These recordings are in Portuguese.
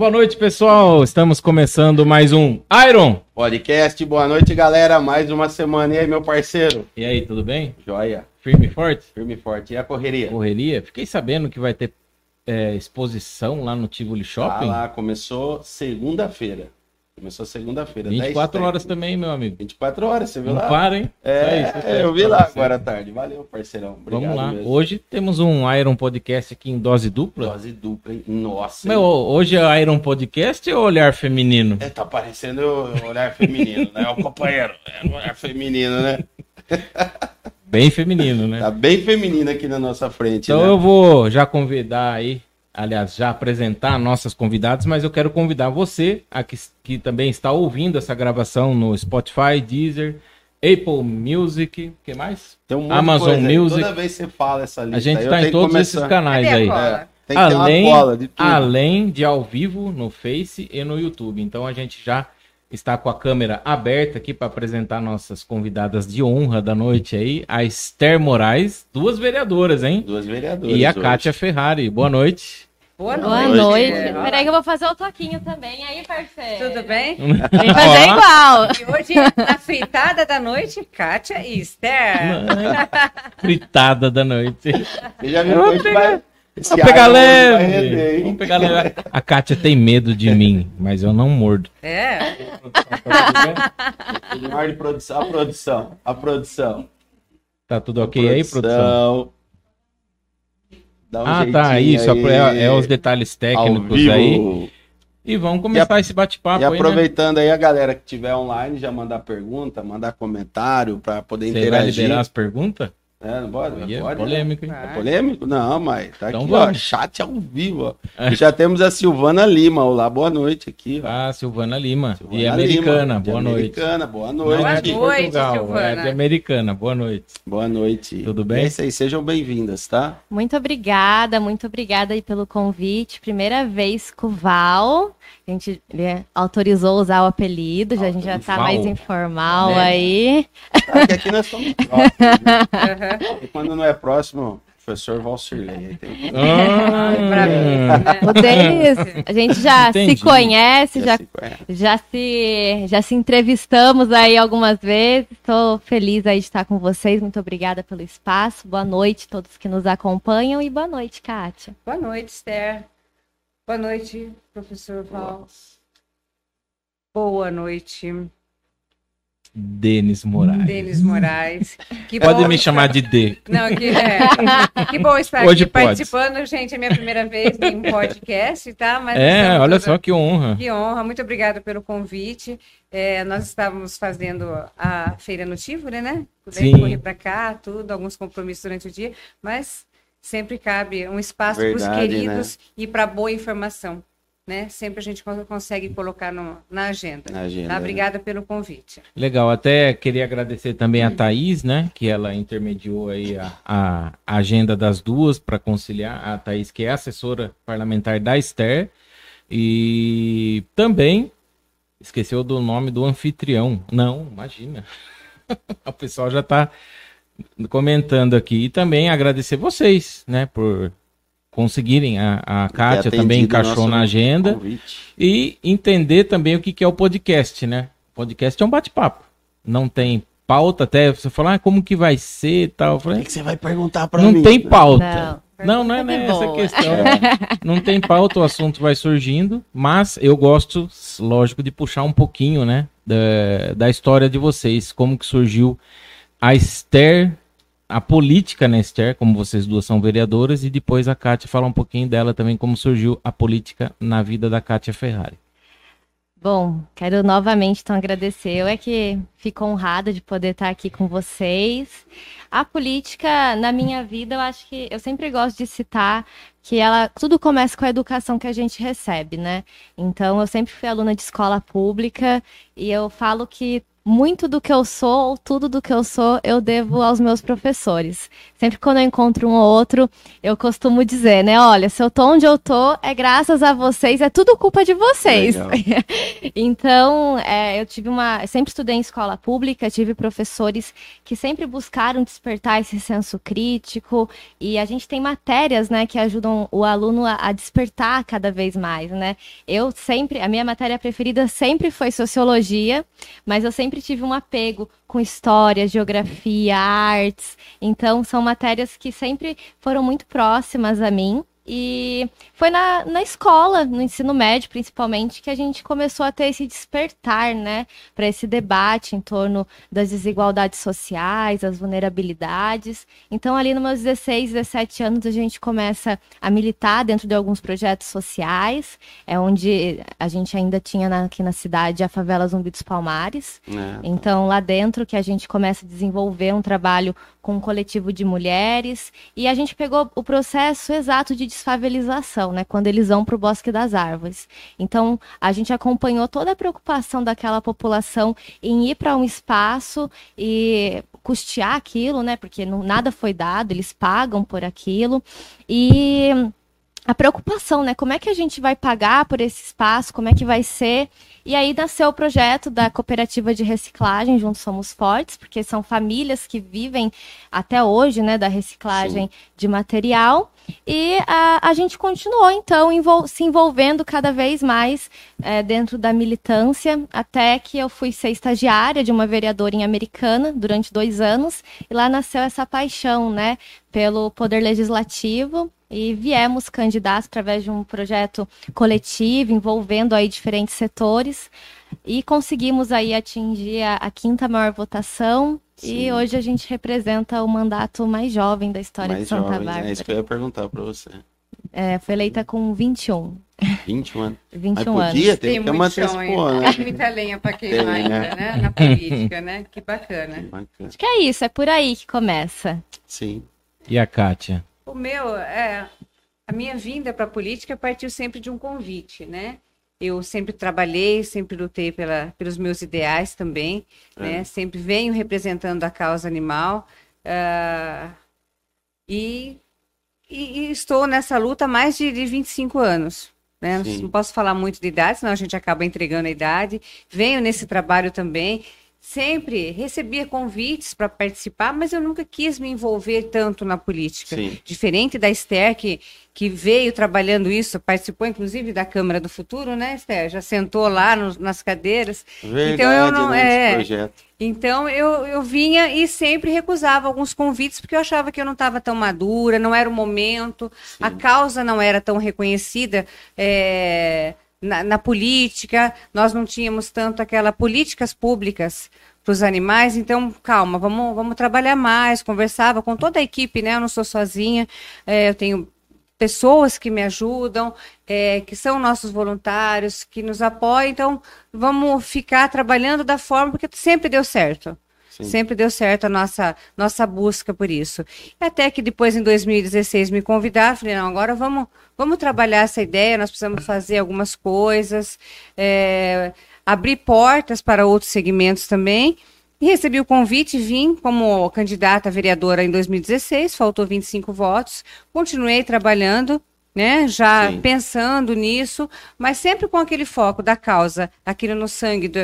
Boa noite, pessoal. Estamos começando mais um Iron Podcast. Boa noite, galera. Mais uma semana. E aí, meu parceiro? E aí, tudo bem? Joia. Firme e forte? Firme e forte. E a correria? Correria? Fiquei sabendo que vai ter é, exposição lá no Tivoli Shopping. Ah, lá, começou segunda-feira. Começou segunda-feira. 24 horas também, meu amigo. 24 horas, você viu Não lá? para, hein? É, isso, é, eu vi lá agora à tarde. Valeu, parceirão. Obrigado Vamos lá. mesmo. Hoje temos um Iron Podcast aqui em dose dupla. Dose dupla, hein? Nossa. Meu, hoje é Iron Podcast ou olhar feminino? É, tá parecendo olhar feminino, né? O companheiro. É olhar feminino, né? Bem feminino, né? Tá bem feminino aqui na nossa frente, Então né? eu vou já convidar aí, aliás, já apresentar nossas convidadas, mas eu quero convidar você, a que, que também está ouvindo essa gravação no Spotify, Deezer, Apple Music, que mais? Tem um Amazon. Music. Toda vez que você fala essa lista, A gente está em todos começar- esses canais aí. É, tem que ter Além, de tudo. além de ao vivo no Face e no YouTube. Então a gente já está com a câmera aberta aqui para apresentar nossas convidadas de honra da noite aí, a Esther Moraes, duas vereadoras, hein? Duas vereadoras. E a hoje. Kátia Ferrari. Boa noite. Boa noite. Boa noite. noite. Peraí que eu vou fazer o toquinho também. Aí, parceiro. Tudo bem? Vem fazer igual. E hoje, na fritada da noite, Kátia e Esther. Fritada da noite. Você já viu que a vai... esse Vamos pegar leve. Vamos pegar leve. A Kátia tem medo de mim, mas eu não mordo. É. Ele morde produção, a produção, a produção. Tá tudo ok aí, produção? Dá um Ah, tá. Isso. aí. É, é os detalhes técnicos aí. E vamos começar esse bate-papo E aí, né? aproveitando aí a galera que tiver online, já mandar pergunta, mandar comentário para poder Você vai interagir. liberar as perguntas? É, não pode? É pode polêmico, hein? É polêmico? Não, mas tá Então aqui, vamos. ó, chat ao vivo, ó. É. E já temos a Silvana Lima, olá, boa noite aqui, ó. Ah, Silvana Lima. Silvana e americana, Lima, de boa noite. Americana, boa noite. é Boa noite, Portugal, é Silvana. de americana. Boa noite. Boa noite. Tudo bem? É isso aí, sejam bem-vindas, tá? Muito obrigada, muito obrigada aí pelo convite. Primeira vez com o Val. A gente ele autorizou usar o apelido, já, a gente já tá Val. mais informal Né? aí. Ah, que aqui nós somos próximos, né? E quando não é próximo, professor Valcirley. aí tem- Ah, né? O Denis, a gente já Entendi. se conhece, já, se conhece. já, se, já se entrevistamos aí algumas vezes. Estou feliz aí de estar com vocês. Muito obrigada pelo espaço. Boa noite a todos que nos acompanham e boa noite, Kátia. Boa noite, Esther. Boa noite, professor Val. Boa noite, Denis Moraes. Denis Moraes. Que Pode bom me chamar de D. Não, que, é. que bom estar Hoje aqui pode. participando, gente. É minha primeira vez em um podcast, tá? Mas É, olha toda- só que honra. Que honra, muito obrigada pelo convite. É, nós estávamos fazendo a feira no Tivoli, né? Daí Sim. correr para cá, tudo, alguns compromissos durante o dia, mas sempre cabe um espaço para os Verdade, queridos e para boa informação, né? Sempre a gente con- consegue colocar no- na agenda. Na agenda, Tá? né? Obrigada pelo convite. Legal, até queria agradecer também a Thaís, né? Que ela intermediou aí a, a agenda das duas para conciliar. A Thaís, que é assessora parlamentar da Esther. E também esqueceu do nome do anfitrião. Não, imagina. o pessoal já está comentando aqui. E também agradecer vocês, né? Por conseguirem. A, a Kátia também encaixou na agenda. convite. E entender também o que que é o podcast, né? Podcast é um bate-papo. Não tem pauta, até você falar ah, como que vai ser e tal. Eu O falei, que que você vai perguntar pra não mim? tem pauta. Não, Não, não, é de nessa boa. questão. Não tem pauta, o assunto vai surgindo, mas eu gosto, lógico, de puxar um pouquinho, né, da, da história de vocês, como que surgiu a Esther, a política na Esther, como vocês duas são vereadoras, e depois a Kátia fala um pouquinho dela também, como surgiu a política na vida da Kátia Ferrari. Bom, quero novamente então agradecer. Eu é que fico honrada de poder estar aqui com vocês. A política na minha vida, eu acho que eu sempre gosto de citar que ela tudo começa com a educação que a gente recebe, né? Então eu sempre fui aluna de escola pública e eu falo que muito do que eu sou, ou tudo do que eu sou, eu devo aos meus professores. Sempre quando eu encontro um ou outro, eu costumo dizer, né? Olha, se eu tô onde eu tô, é graças a vocês, é tudo culpa de vocês. então, é, eu tive uma. Sempre estudei em escola pública, tive professores que sempre buscaram despertar esse senso crítico, e a gente tem matérias, né, que ajudam o aluno a, a despertar cada vez mais, né? Eu sempre, a minha matéria preferida sempre foi sociologia, mas eu sempre tive um apego com história, geografia, artes. Então, são matérias que sempre foram muito próximas a mim. E foi na, na escola, no ensino médio principalmente, que a gente começou a ter esse despertar, né, para esse debate em torno das desigualdades sociais, as vulnerabilidades. Então, ali nos meus 16, 17 anos, a gente começa a militar dentro de alguns projetos sociais, é onde a gente ainda tinha na, aqui na cidade a favela Zumbi dos Palmares. É. Então, lá dentro que a gente começa a desenvolver um trabalho com um coletivo de mulheres, e a gente pegou o processo exato de desfavelização, né, quando eles vão para o Bosque das Árvores. Então, a gente acompanhou toda a preocupação daquela população em ir para um espaço e custear aquilo, né, porque não, nada foi dado, eles pagam por aquilo, e a preocupação, né? Como é que a gente vai pagar por esse espaço? Como é que vai ser? E aí nasceu o projeto da cooperativa de reciclagem Juntos Somos Fortes, porque são famílias que vivem até hoje, né, da reciclagem Sim. de material. E a, a gente continuou, então, envol se envolvendo cada vez mais é, dentro da militância, até que eu fui ser estagiária de uma vereadora em Americana durante dois anos, e lá nasceu essa paixão, né, pelo poder legislativo e viemos candidatos através de um projeto coletivo envolvendo aí diferentes setores e conseguimos aí atingir a, a quinta maior votação Sim. e hoje a gente representa o mandato mais jovem da história mais de Santa jovem, Bárbara. É isso que eu ia perguntar para você. É, foi eleita com 21. 21 anos. 21 Mas podia, tem, tem ter uma né? Muita lenha para queimar ainda, né? né? Na política, né? Que bacana. Que bacana. Acho que é isso, é por aí que começa. Sim. E a Kátia? O meu, é, a minha vinda para a política partiu sempre de um convite, né? Eu sempre trabalhei, sempre lutei pela, pelos meus ideais também, é. né? Sempre venho representando a causa animal uh, e, e, e, estou nessa luta há mais de, de 25 anos. Né? Não posso falar muito de idade, senão a gente acaba entregando a idade. Venho nesse trabalho também sempre recebia convites para participar, mas eu nunca quis me envolver tanto na política. Sim. Diferente da Esther, que, que veio trabalhando isso, participou inclusive da Câmara do Futuro, né, Esther? Já sentou lá no, nas cadeiras. Verdade, então eu não é. Projeto. Então eu, eu vinha e sempre recusava alguns convites porque eu achava que eu não estava tão madura, não era o momento, Sim. a causa não era tão reconhecida. É na, na política, nós não tínhamos tanto aquela políticas públicas para os animais, então calma, vamos, vamos trabalhar mais, conversava com toda a equipe, né? Eu não sou sozinha, é, eu tenho pessoas que me ajudam, é, que são nossos voluntários, que nos apoiam, então vamos ficar trabalhando da forma, porque sempre deu certo. Sim. Sempre deu certo a nossa, nossa busca por isso. Até que depois, em 2016, me convidaram, falei, não, agora vamos, vamos trabalhar essa ideia, nós precisamos fazer algumas coisas, é, abrir portas para outros segmentos também. E recebi o convite, vim como candidata a vereadora em 2016, faltou 25 votos, continuei trabalhando, né, já Sim. pensando nisso, mas sempre com aquele foco da causa, aquilo no sangue do,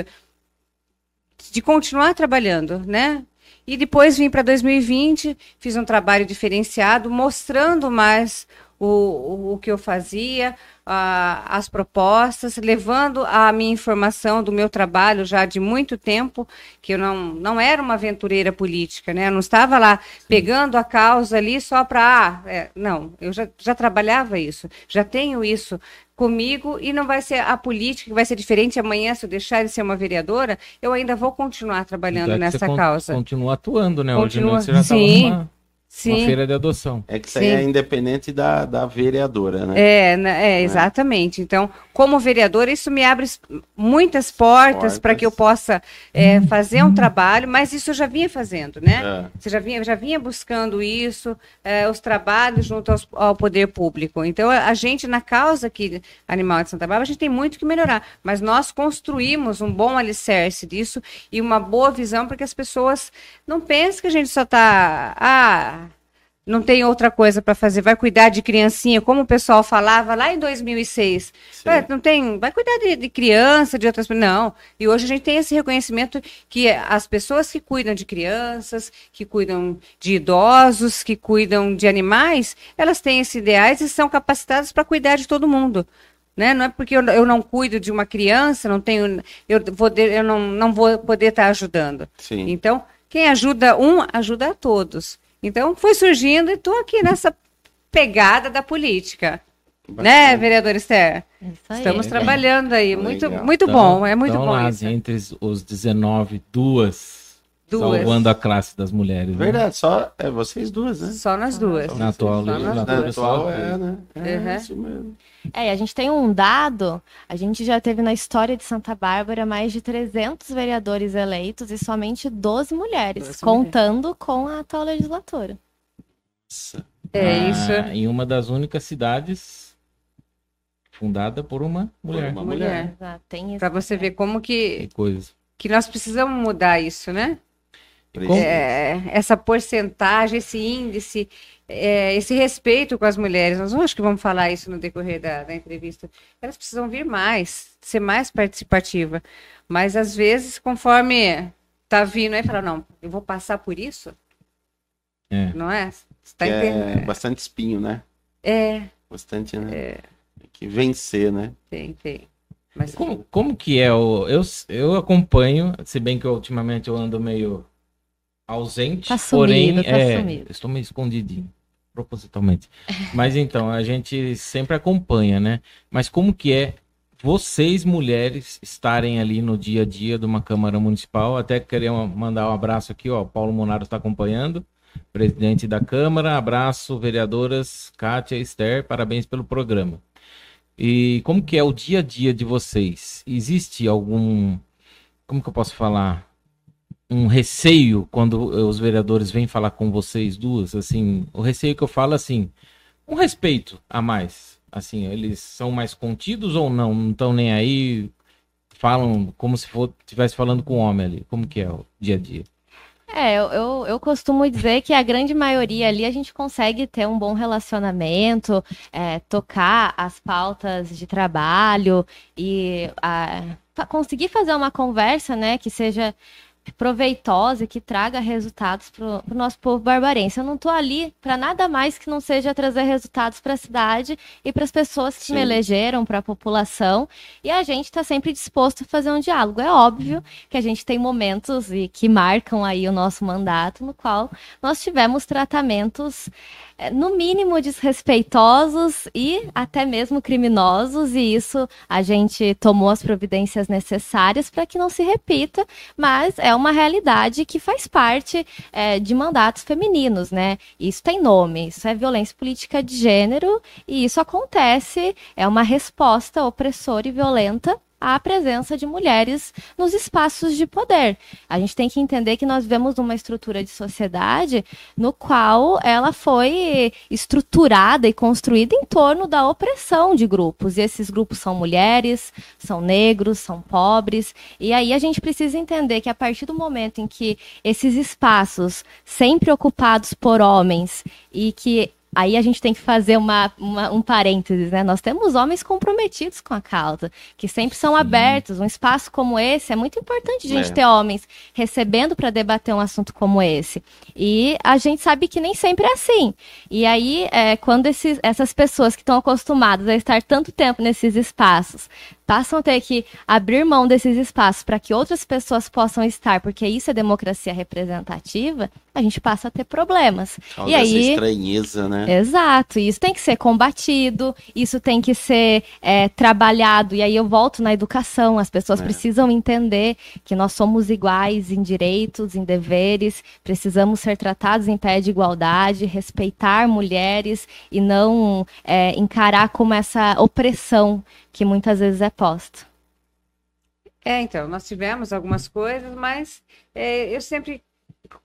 de continuar trabalhando, né? E depois vim para 2020, fiz um trabalho diferenciado, mostrando mais o, o, o que eu fazia, as propostas, levando a minha informação do meu trabalho já de muito tempo, que eu não, não era uma aventureira política, né? Eu não estava lá pegando a causa ali só para. Ah, é, não, eu já, já trabalhava isso, já tenho isso comigo e não vai ser a política que vai ser diferente amanhã se eu deixar de ser uma vereadora, eu ainda vou continuar trabalhando então é nessa causa. Continua atuando, né? Continua, Hoje você já sim. Uma Sim. feira de adoção. É que isso aí Sim. é independente da, da vereadora, né? É, né, é, exatamente. Então, como vereadora, isso me abre muitas portas para que eu possa é, fazer um trabalho, mas isso eu já vinha fazendo, né? É. Você já vinha, já vinha buscando isso, é, os trabalhos junto aos- ao poder público. Então, a, gente, na causa aqui Animal de Santa Bárbara, a gente tem muito que melhorar, mas nós construímos um bom alicerce disso e uma boa visão para que as pessoas não pensem que a gente só está. Ah, não tem outra coisa para fazer, vai cuidar de criancinha, como o pessoal falava lá em 2006. Sim. Ué, não tem, vai cuidar de, de criança, de outras Não. E hoje a gente tem esse reconhecimento que as pessoas que cuidam de crianças, que cuidam de idosos, que cuidam de animais, elas têm esses ideais e são capacitadas para cuidar de todo mundo. Né? Não é porque eu, eu não cuido de uma criança, não tenho, eu, vou, de- eu não, não vou poder estar ajudando. Sim. Então, quem ajuda um, ajuda a todos. Então, foi surgindo e estou aqui nessa pegada da política. Né, Bacana. vereador Esther? Isso aí. Estamos Legal. trabalhando aí. Muito, Legal. muito Então- bom, é muito então, bom lá, isso. entre os 19, duas, Duas. salvando a classe das mulheres. né? Verdade, só é vocês duas, né? Só nós duas. Na atual Só legislatura, duas. só atual as é, né? É Uhum. isso mesmo. É, e a gente tem um dado, a gente já teve na história de Santa Bárbara mais de 300 vereadores eleitos e somente 12 mulheres, 12 contando com a atual legislatura. Nossa. É Ah, isso. Em uma das únicas cidades fundada por uma mulher. uma Mulher. mulher. Para você ver como que, Que coisa. que nós precisamos mudar isso, né? É, essa porcentagem, esse índice, é, esse respeito com as mulheres. Nós acho que vamos falar isso no decorrer da, da entrevista. Elas precisam vir mais, ser mais participativa. Mas às vezes, conforme tá vindo aí, fala, não, eu vou passar por isso, É. não é? Você tá é entendendo? bastante espinho, né? É, Bastante, né? Tem que vencer, né? tem, tem. Mas Como, como que é o. Eu, eu acompanho, se bem que ultimamente eu ando meio ausente, Tá sumido, porém, tá é, sumido. estou meio escondidinho, propositalmente. Mas então, a gente sempre acompanha, né? Mas como que é vocês, mulheres, estarem ali no dia a dia de uma Câmara Municipal? Até queria mandar um abraço aqui, ó. Paulo Monaro está acompanhando, presidente da Câmara. Abraço, vereadoras Kátia e Esther, parabéns pelo programa. E como que é o dia a dia de vocês? Existe algum, como que eu posso falar? Um receio quando os vereadores vêm falar com vocês duas, assim, o receio que eu falo assim, um respeito a mais, assim, eles são mais contidos ou não? Não estão nem aí, falam como se estivesse falando com o homem ali. Como que é o dia a dia? É, eu, eu, costumo dizer que a grande maioria ali a gente consegue ter um bom relacionamento, é, tocar as pautas de trabalho e ah, fa- conseguir fazer uma conversa, né, que seja proveitosa e que traga resultados para o nosso povo barbarense. Eu não estou ali para nada mais que não seja trazer resultados para a cidade e para as pessoas que Sim. me elegeram, para a população. E a gente está sempre disposto a fazer um diálogo. É óbvio que a gente tem momentos e que marcam aí o nosso mandato, no qual nós tivemos tratamentos eh, no mínimo desrespeitosos e até mesmo criminosos, e isso a gente tomou as providências necessárias para que não se repita, mas é uma realidade que faz parte eh, de mandatos femininos, né? Isso tem nome, isso é violência política de gênero, e isso acontece, é uma resposta opressora e violenta à presença de mulheres nos espaços de poder. A gente tem que entender que nós vivemos numa estrutura de sociedade no qual ela foi estruturada e construída em torno da opressão de grupos. E esses grupos são mulheres, são negros, são pobres. E aí a gente precisa entender que a partir do momento em que esses espaços sempre ocupados por homens e que Aí a gente tem que fazer uma, uma- um parênteses, né? Nós temos homens comprometidos com a causa, que sempre são abertos. Um espaço como esse é muito importante a gente É. ter homens recebendo para debater um assunto como esse. E a gente sabe que nem sempre é assim. E aí, é, quando esses- essas pessoas que estão acostumadas a estar tanto tempo nesses espaços passam a ter que abrir mão desses espaços para que outras pessoas possam estar, porque isso é democracia representativa, a gente passa a ter problemas. Causa e aí, estranheza, né? Exato, isso tem que ser combatido, isso tem que ser é, trabalhado. E aí eu volto na educação, as pessoas É. precisam entender que nós somos iguais em direitos, em deveres, precisamos ser tratados em pé de igualdade, respeitar mulheres e não é, encarar como essa opressão que muitas vezes é posta. É, então, nós tivemos algumas coisas, mas é, eu sempre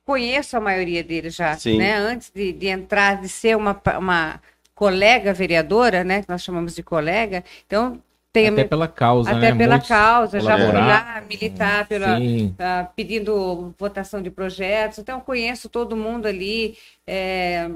conheço a maioria deles já, Sim. né? Antes de, de entrar, de ser uma, uma colega vereadora, né? Que nós chamamos de colega. Então, tem Até pela causa, até né? pela Muitos causa, já fui lá militar pela, ah, pedindo votação de projetos, então eu conheço todo mundo ali. é,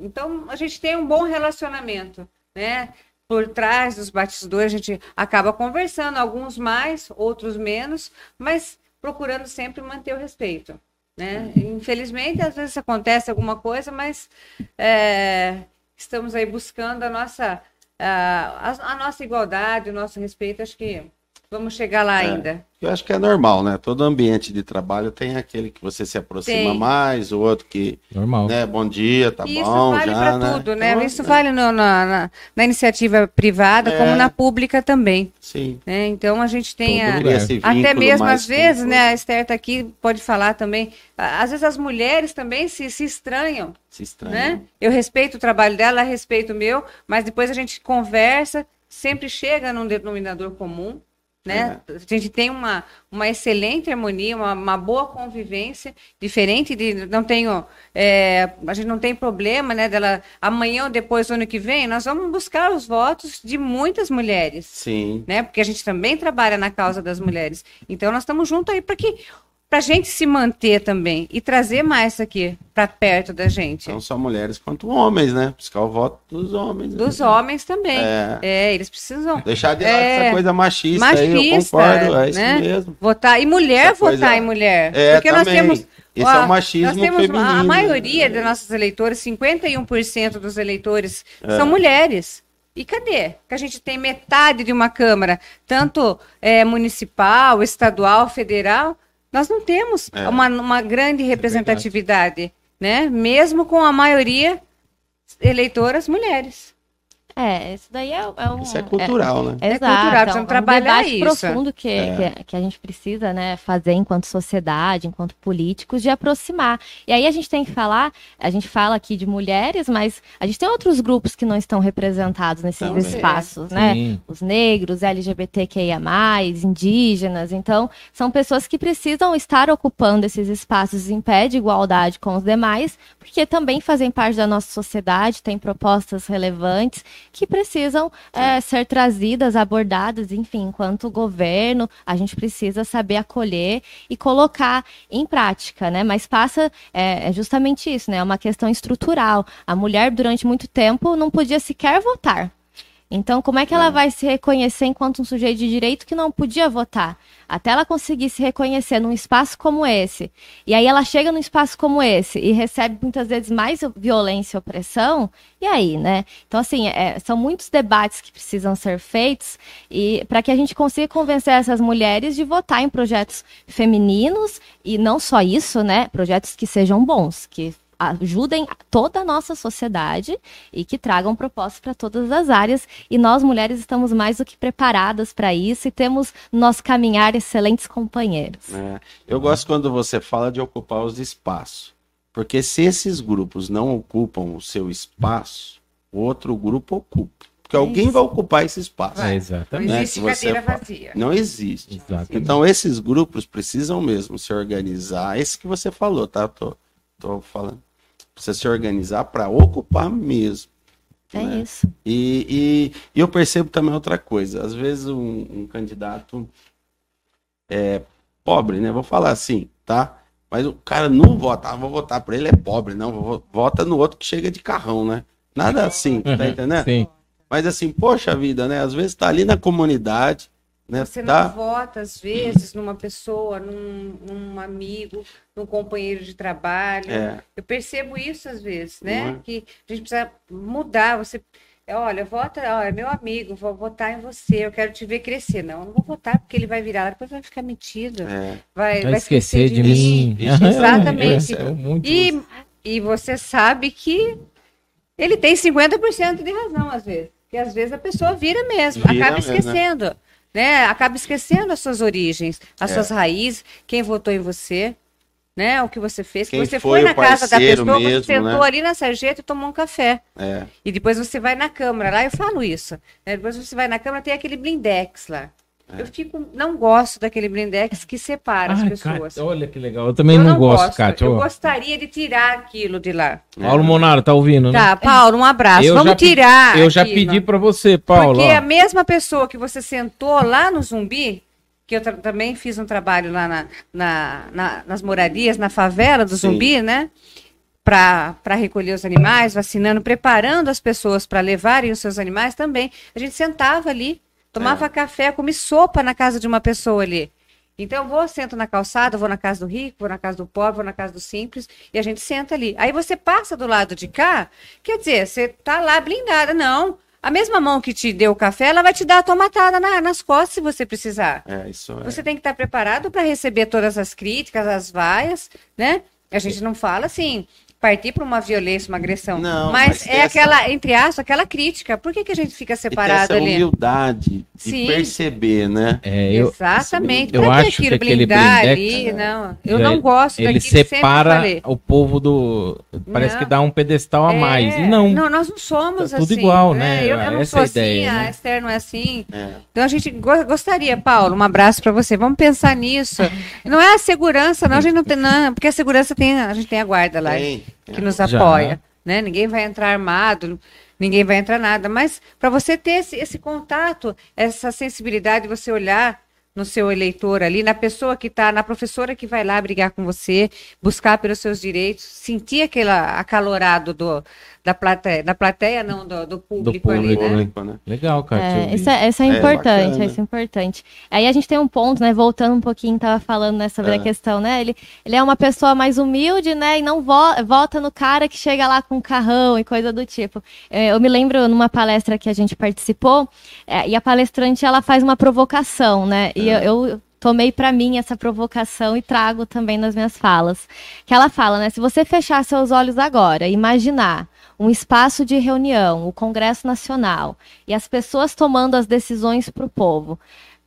então a gente tem um bom relacionamento, né? Por trás dos batizadores a gente acaba conversando, alguns mais, outros menos, mas procurando sempre manter o respeito. Né? Infelizmente, às vezes acontece alguma coisa, mas é, estamos aí buscando a nossa, a- a nossa igualdade, o nosso respeito. Acho que vamos chegar lá É. ainda. Eu acho que é normal, né? Todo ambiente de trabalho tem aquele que você se aproxima Tem. mais, o outro que, normal. né, bom dia, tá Isso bom, vale já, para né? tudo, né? Então, Isso né? vale no- na, na, na iniciativa privada, É. como na pública também. Sim. né? Então a gente tem a- até mesmo mais às vezes, né? A Esther tá aqui, pode falar também. Às vezes as mulheres também se, se estranham, Se estranha. né? Eu respeito o trabalho dela, ela respeita o meu, mas depois a gente conversa, sempre chega num denominador comum. Né? É. A gente tem uma, uma excelente harmonia, uma, uma boa convivência, diferente de não tenho, é, a gente não tem problema, né? Dela amanhã ou depois do ano que vem, nós vamos buscar os votos de muitas mulheres Sim. né? Porque a gente também trabalha na causa das mulheres. Então nós estamos juntos aí para que para a gente se manter também e trazer mais isso aqui para perto da gente. Não só mulheres quanto homens, né? Buscar o voto dos homens. Dos né? homens também. É. É, eles precisam Deixar de lado É. essa coisa machista, aí, eu Machista, concordo, é isso né? mesmo. votar e mulher Essa coisa- votar em mulher. É, Porque nós também. temos Esse ó, é o machismo nós temos feminino. a maioria dos nossos eleitores, 51% dos eleitores É. são mulheres. E cadê? Que a gente tem metade de uma Câmara, tanto é, municipal, estadual, federal. Nós não temos É. uma, uma grande representatividade, né? Mesmo com a maioria eleitoras mulheres. É, isso daí é, é um. Isso é cultural, né? É Exato, cultural, é precisamos um trabalhar isso. profundo que, É. que, que a gente precisa né, fazer enquanto sociedade, enquanto políticos, de aproximar. E aí a gente tem que falar, a gente fala aqui de mulheres, mas a gente tem outros grupos que não estão representados nesses Também. espaços, né? Sim. Os negros, LGBTQIA, indígenas. Então, são pessoas que precisam estar ocupando esses espaços em pé de igualdade com os demais, porque também fazem parte da nossa sociedade, têm propostas relevantes que precisam é, ser trazidas, abordadas, enfim, enquanto governo, a gente precisa saber acolher e colocar em prática, né? Mas passa é, é justamente isso, né? É uma questão estrutural. A mulher, durante muito tempo, não podia sequer votar. Então, como é que ela vai se reconhecer enquanto um sujeito de direito que não podia votar? Até ela conseguir se reconhecer num espaço como esse. E aí ela chega num espaço como esse e recebe muitas vezes mais violência e opressão. E aí, né? Então, assim, é, são muitos debates que precisam ser feitos e para que a gente consiga convencer essas mulheres de votar em projetos femininos e não só isso, né? Projetos que sejam bons, que ajudem toda a nossa sociedade e que tragam propostas para todas as áreas. E nós, mulheres, estamos mais do que preparadas para isso e temos no nosso caminhar excelentes companheiros. É. Eu gosto quando você fala de ocupar os espaços. Porque se esses grupos não ocupam o seu espaço, o outro grupo ocupa. Porque alguém isso. vai ocupar esse espaço. É, Não exatamente. Né, existe que você cadeira fala. vazia. Não existe. Exatamente. Então, esses grupos precisam mesmo se organizar. Esse que você falou, tá? Tô, tô falando. Precisa se organizar para ocupar mesmo. É né? isso. E, e- e eu percebo também outra coisa. Às vezes um, um candidato é pobre, né? Vou falar assim, tá? Mas o cara não vota, ah, vou votar para ele, é pobre, não. Vou, vota no outro que chega de carrão, né? Nada assim, tá entendendo? Sim. Mas assim, poxa vida, né? Às vezes tá ali na comunidade, né? Você tá... não vota, às vezes, numa pessoa, num, num amigo, num companheiro de trabalho. É. Eu percebo isso às vezes, né? É? Que a gente precisa mudar. Você é, olha, vota, ó, é meu amigo, vou votar em você, eu quero te ver crescer. Não, eu não vou votar porque ele vai virar, depois vai ficar metido. É. Vai, Vai vai esquecer de mim. Exatamente. É, E, e você sabe que ele tem 50% de razão, às vezes. Que às vezes a pessoa vira mesmo, Vira acaba mesmo, esquecendo. Né? Acaba esquecendo as suas origens, as É. suas raízes, quem votou em você, né? O que você fez. Que Quem você foi foi na casa da pessoa, mesmo, você sentou né? ali na sarjeta e tomou um café. É. E depois você vai na câmara, lá eu falo isso. né? Depois você vai na câmara, tem aquele blindex lá. É. Eu fico, não gosto daquele blindex que separa as Ai, pessoas. Kátia, olha que legal. Eu também eu não, gosto, Kátia. Eu Ó, gostaria de tirar aquilo de lá. Paulo Monaro, tá ouvindo, né? Tá, Paulo, um abraço. Eu Vamos já tirar. Eu já aquilo. pedi pra você, Paulo. Porque ó. a mesma pessoa que você sentou lá no Zumbi, que eu também fiz um trabalho lá na, na- na- nas moradias, na favela do Sim. Zumbi, né? Para recolher os animais, vacinando, preparando as pessoas para levarem os seus animais também. A gente sentava ali, tomava café, comia sopa na casa de uma pessoa ali. Então, eu vou, sento na calçada, vou na casa do rico, vou na casa do pobre, vou na casa do simples, e a gente senta ali. Aí você passa do lado de cá, quer dizer, você tá lá blindada. Não, a mesma mão que te deu o café, ela vai te dar a tomatada na- nas costas se você precisar. É, isso é. Você tem que estar preparado para receber todas as críticas, as vaias, né? A gente não fala assim, partir para uma violência, uma agressão. Não, mas, mas é essa- aquela, entre aspas, aquela crítica. Por que, que a gente fica separado essa ali? humildade de Sim. perceber, né? É, eu, Exatamente. eu que acho que aquilo aquele blindar blindex, ali, não. Eu ele- não gosto ele daquilo, sempre separa o povo do. Parece Não. que dá um pedestal a mais. É, E não. nós não somos Tá tudo assim. igual, né? Eu, eu não Essa sou é a ideia, assim, né? a Esther não é assim. É. Então a gente go- gostaria, Paulo, um abraço para você. Vamos pensar nisso. Não é a segurança, não, a gente não tem, não, porque a segurança tem, a gente tem a guarda lá Tem, que tem. nos Já. apoia, né? Ninguém vai entrar armado, ninguém vai entrar nada, mas para você ter esse, esse contato, essa sensibilidade, de você olhar no seu eleitor ali, na pessoa que está, na professora que vai lá brigar com você, buscar pelos seus direitos, sentir aquele acalorado do, da plateia, da plateia não, do, do público, ali, público, né? Público, né? Legal, eu É, isso é, isso é É, importante, bacana. isso é importante. Aí a gente tem um ponto, né? Voltando um pouquinho, tava falando né, sobre É. a questão, né? Ele, ele é uma pessoa mais humilde, né? E não vo- vota no cara que chega lá com um carrão e coisa do tipo. É, eu me lembro numa palestra que a gente participou, é, e a palestrante ela faz uma provocação, né? E eu, eu tomei pra mim essa provocação e trago também nas minhas falas. Que ela fala, né? Se você fechar seus olhos agora, e imaginar um espaço de reunião, o Congresso Nacional, e as pessoas tomando as decisões para o povo,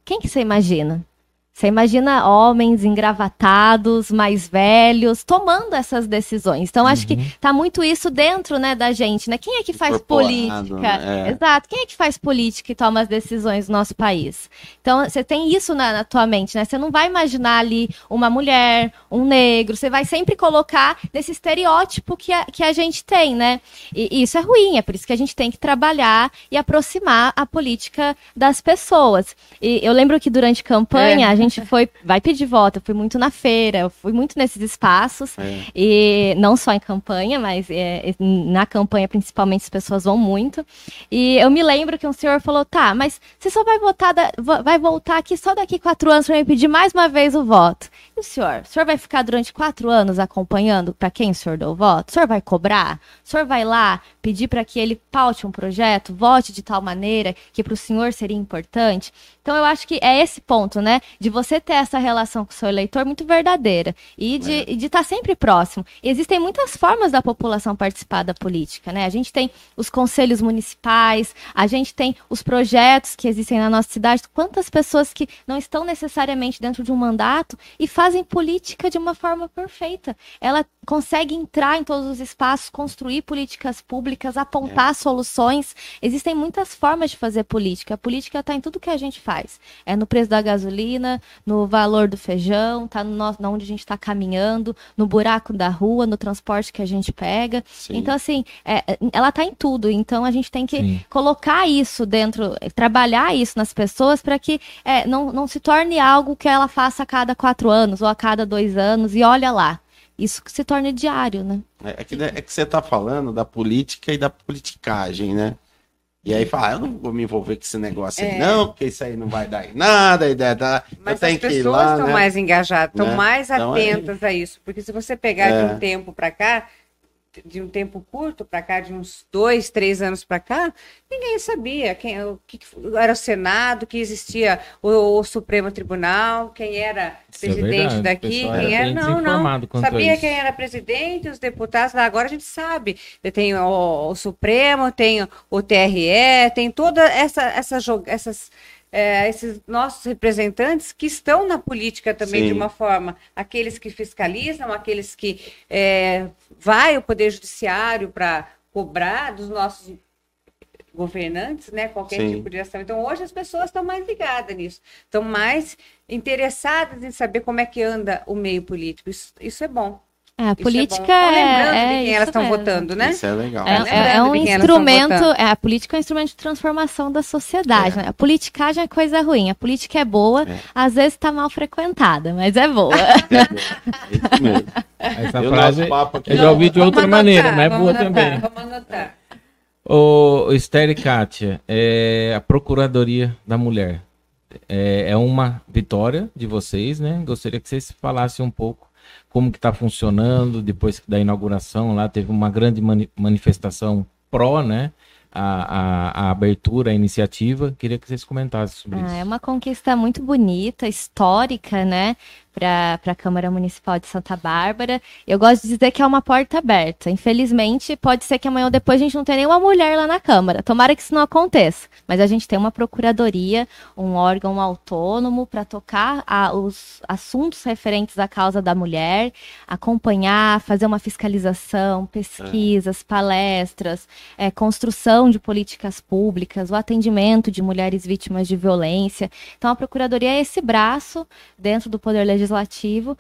quem que você imagina? Você imagina homens engravatados, mais velhos, tomando essas decisões. Então, acho que tá muito isso dentro, né, da gente, né? Quem é que faz Incorporado, política? né? É. Exato. Quem é que faz política e toma as decisões no nosso país? Então, você tem isso na, na tua mente, né? Você não vai imaginar ali uma mulher, um negro, você vai sempre colocar nesse estereótipo que a, que a gente tem, né? E, e isso é ruim, é por isso que a gente tem que trabalhar e aproximar a política das pessoas. E eu lembro que durante campanha É. a gente foi, vai pedir voto, eu fui muito na feira, eu fui muito nesses espaços, É. e não só em campanha, mas é, na campanha principalmente as pessoas vão muito. E eu me lembro que um senhor falou: tá, mas você só vai votar, da- vai voltar aqui só daqui quatro anos para me pedir mais uma vez o voto. O senhor? O senhor vai ficar durante quatro anos acompanhando para quem o senhor deu o voto? O senhor vai cobrar? O senhor vai lá pedir para que ele paute um projeto, vote de tal maneira que para o senhor seria importante? Então eu acho que é esse ponto, né? De você ter essa relação com o seu eleitor muito verdadeira e de de estar sempre próximo. Existem muitas formas da população participar da política, né? A gente tem os conselhos municipais, a gente tem os projetos que existem na nossa cidade. Quantas pessoas que não estão necessariamente dentro de um mandato e fazem política de uma forma perfeita. Ela consegue entrar em todos os espaços, construir políticas públicas, apontar soluções. Existem muitas formas de fazer política. A política está em tudo que a gente faz. É no preço da gasolina, no valor do feijão, tá no nosso, onde a gente está caminhando, no buraco da rua, no transporte que a gente pega. Sim. Então, assim, é, é, ela está em tudo. Então, a gente tem que Sim. colocar isso dentro, eh, trabalhar isso nas pessoas para que é, não, não se torne algo que ela faça a cada quatro anos ou a cada dois anos e olha lá. Isso que se torne diário, né? É que, é que você tá falando da política e da politicagem, né? E aí fala, ah, eu não vou me envolver com esse negócio aí, É. não, porque isso aí não vai dar em nada, e dá, dá. eu Mas as que ir pessoas estão né? mais engajadas, estão Né? mais Então, é- atentas a isso. Porque se você pegar É. de um tempo para cá, de um tempo curto para cá, de uns dois, três anos para cá, ninguém sabia quem o que era o Senado, que existia o, o Supremo Tribunal, quem era Isso é presidente é daqui, quem era, não, não, sabia quem era presidente, os deputados, agora a gente sabe, tem o, o Supremo, tem o TRE, tem toda essa, essa essas é, esses nossos representantes que estão na política também Sim. de uma forma, aqueles que fiscalizam, aqueles que é, vai o poder judiciário para cobrar dos nossos governantes, né, qualquer Sim. tipo de ação. Então hoje as pessoas estão mais ligadas nisso, estão mais interessadas em saber como é que anda o meio político. Isso, isso é bom. É, a é política é, lembrando é, de quem elas estão votando, né? Isso é legal. É, é, é um instrumento, é, a política é um instrumento de transformação da sociedade. Né? A politicagem é coisa ruim, a política é boa, às vezes está mal frequentada, mas é boa. É isso mesmo. Essa eu frase eu já ouvi de outra anotar, maneira, mas é boa anotar, também. Vamos anotar. O Esther e Kátia, é, a Procuradoria da Mulher. É, é uma vitória de vocês, né? Gostaria que vocês falassem um pouco como que está funcionando depois da inauguração lá teve uma grande mani manifestação pró, né? A, a, a, abertura, a iniciativa. Queria que vocês comentassem sobre ah, isso. É uma conquista muito bonita, histórica, né? Para a Câmara Municipal de Santa Bárbara. Eu gosto de dizer que é uma porta aberta. Infelizmente, pode ser que amanhã ou depois a gente não tenha nenhuma mulher lá na Câmara. Tomara que isso não aconteça. Mas a gente tem uma procuradoria, um órgão autônomo para tocar a, os assuntos referentes à causa da mulher, acompanhar, fazer uma fiscalização, pesquisas, é. palestras, é, construção de políticas públicas, o atendimento de mulheres vítimas de violência. Então, a procuradoria é esse braço dentro do Poder Legislativo legislativo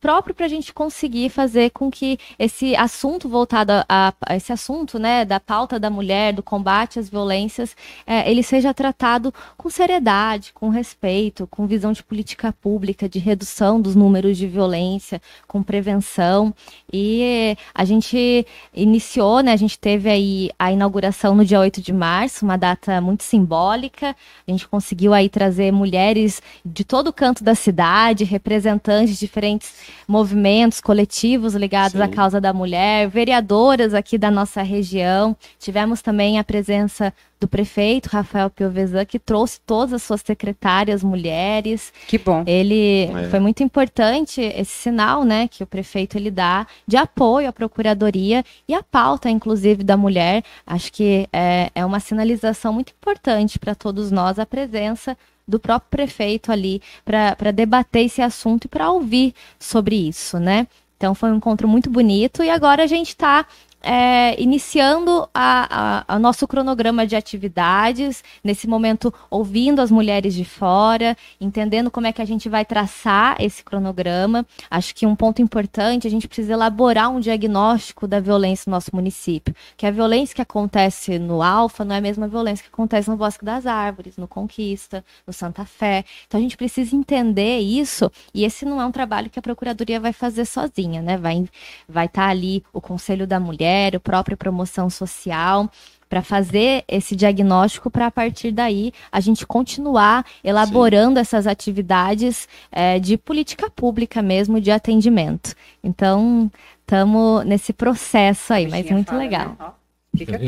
próprio para a gente conseguir fazer com que esse assunto voltado a, a, esse assunto, né, da pauta da mulher, do combate às violências, é, ele seja tratado com seriedade, com respeito, com visão de política pública, de redução dos números de violência, com prevenção. E a gente iniciou, né, a gente teve aí a inauguração no dia 8 de março, uma data muito simbólica. A gente conseguiu aí trazer mulheres de todo canto da cidade, representantes de diferentes movimentos coletivos ligados Sim. à causa da mulher, vereadoras aqui da nossa região. Tivemos também a presença do prefeito Rafael Piovesan, que trouxe todas as suas secretárias mulheres. Que bom. Ele é. foi muito importante esse sinal, né, que o prefeito ele dá de apoio à procuradoria e à pauta, inclusive, da mulher. Acho que é, é uma sinalização muito importante para todos nós a presença do próprio prefeito ali para debater esse assunto e para ouvir sobre isso, né? Então foi um encontro muito bonito e agora a gente está é, iniciando a, a, a, nosso cronograma de atividades, nesse momento ouvindo as mulheres de fora, entendendo como é que a gente vai traçar esse cronograma. Acho que um ponto importante, a gente precisa elaborar um diagnóstico da violência no nosso município, que a violência que acontece no Alfa não é a mesma violência que acontece no Bosque das Árvores, no Conquista, no Santa Fé. Então a gente precisa entender isso, e esse não é um trabalho que a Procuradoria vai fazer sozinha, né? Vai estar vai tá ali o Conselho da Mulher, mulher, o próprio promoção social, para fazer esse diagnóstico, para a partir daí a gente continuar elaborando Sim. essas atividades é, de política pública mesmo, de atendimento. Então, estamos nesse processo aí, mas muito fala, legal. Né?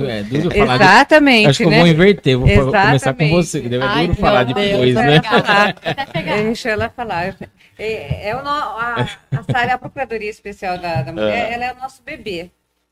É duro falar Exatamente. De... Acho que eu vou né? inverter, vou Exatamente. começar com você. É Ai, duro falar Deus, depois, né? Deixa ela falar. É, é o no... a, a, a Procuradoria Especial da, da Mulher, é. ela é o nosso bebê.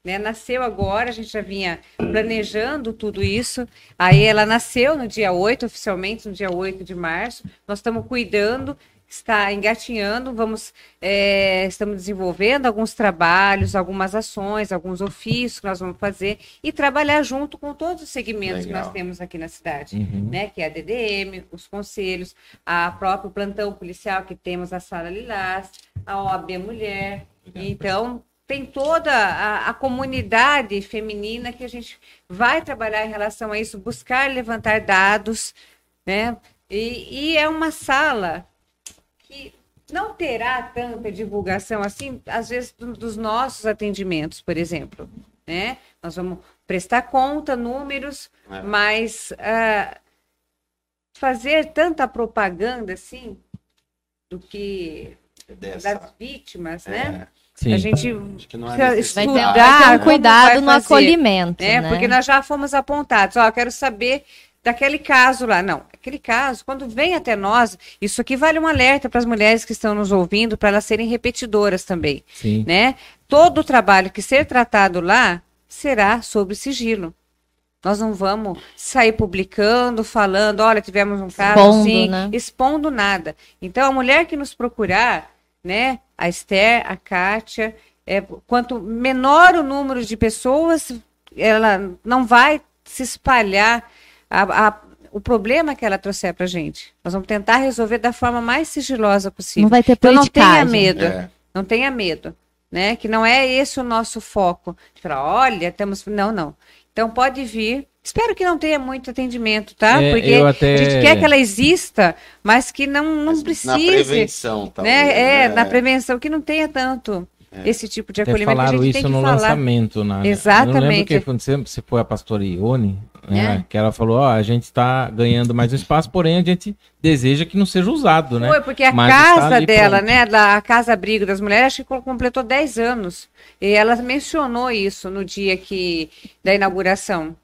Né? Nasceu agora, a gente já vinha planejando tudo isso. Aí ela nasceu no dia 8, oficialmente, no dia 8 de março. Nós estamos cuidando, está engatinhando, vamos, é, estamos desenvolvendo alguns trabalhos, algumas ações, alguns ofícios que nós vamos fazer e trabalhar junto com todos os segmentos Legal. que nós temos aqui na cidade, uhum. né? Que é a DDM, os conselhos, a próprio plantão policial que temos a Sala Lilás, a OAB Mulher. Então, tem toda a, a, comunidade feminina que a gente vai trabalhar em relação a isso, buscar levantar dados, né? E, e é uma sala que não terá tanta divulgação assim, às vezes, do, dos nossos atendimentos, por exemplo, né? Nós vamos prestar conta, números, é. mas uh, fazer tanta propaganda assim do que Dessa. das vítimas, né? É Sim. A gente Acho que não é estudar vai ter um cuidado no fazer, acolhimento, né? né? Porque nós já fomos apontados. Ó, eu quero saber daquele caso lá. Não, aquele caso, quando vem até nós, isso aqui vale um alerta para as mulheres que estão nos ouvindo, para elas serem repetidoras também, Sim. né? Todo o trabalho que ser tratado lá será sobre sigilo. Nós não vamos sair publicando, falando, olha, tivemos um caso Expondo, assim, né? expondo nada. Então, a mulher que nos procurar, né, a Esther, a Kátia, é, quanto menor o número de pessoas, ela não vai se espalhar a- a- o problema que ela trouxer para gente. Nós vamos tentar resolver da forma mais sigilosa possível. Não vai ter Então, não tenha politicagem. medo. É. Não tenha medo, né? Que não é esse o nosso foco. De falar, olha, temos. Não, não. Então pode vir. Espero que não tenha muito atendimento, tá? É, Porque eu até- a gente quer que ela exista, mas que não, não Mas precise. Na prevenção, talvez. né? É, né? na prevenção, que não tenha tanto esse tipo de Até acolhimento. que a falaram gente isso tem que no falar. lançamento. Na, Eu não lembro Exatamente. que quando você, você foi a pastora Ione, né, É. que ela falou, ó, a gente está ganhando mais um espaço, porém a gente deseja que não seja usado, né? Foi, porque a Mas casa dela, pronto. né, da a Casa Abrigo das Mulheres, acho que completou 10 anos. E ela mencionou isso no dia que, da inauguração.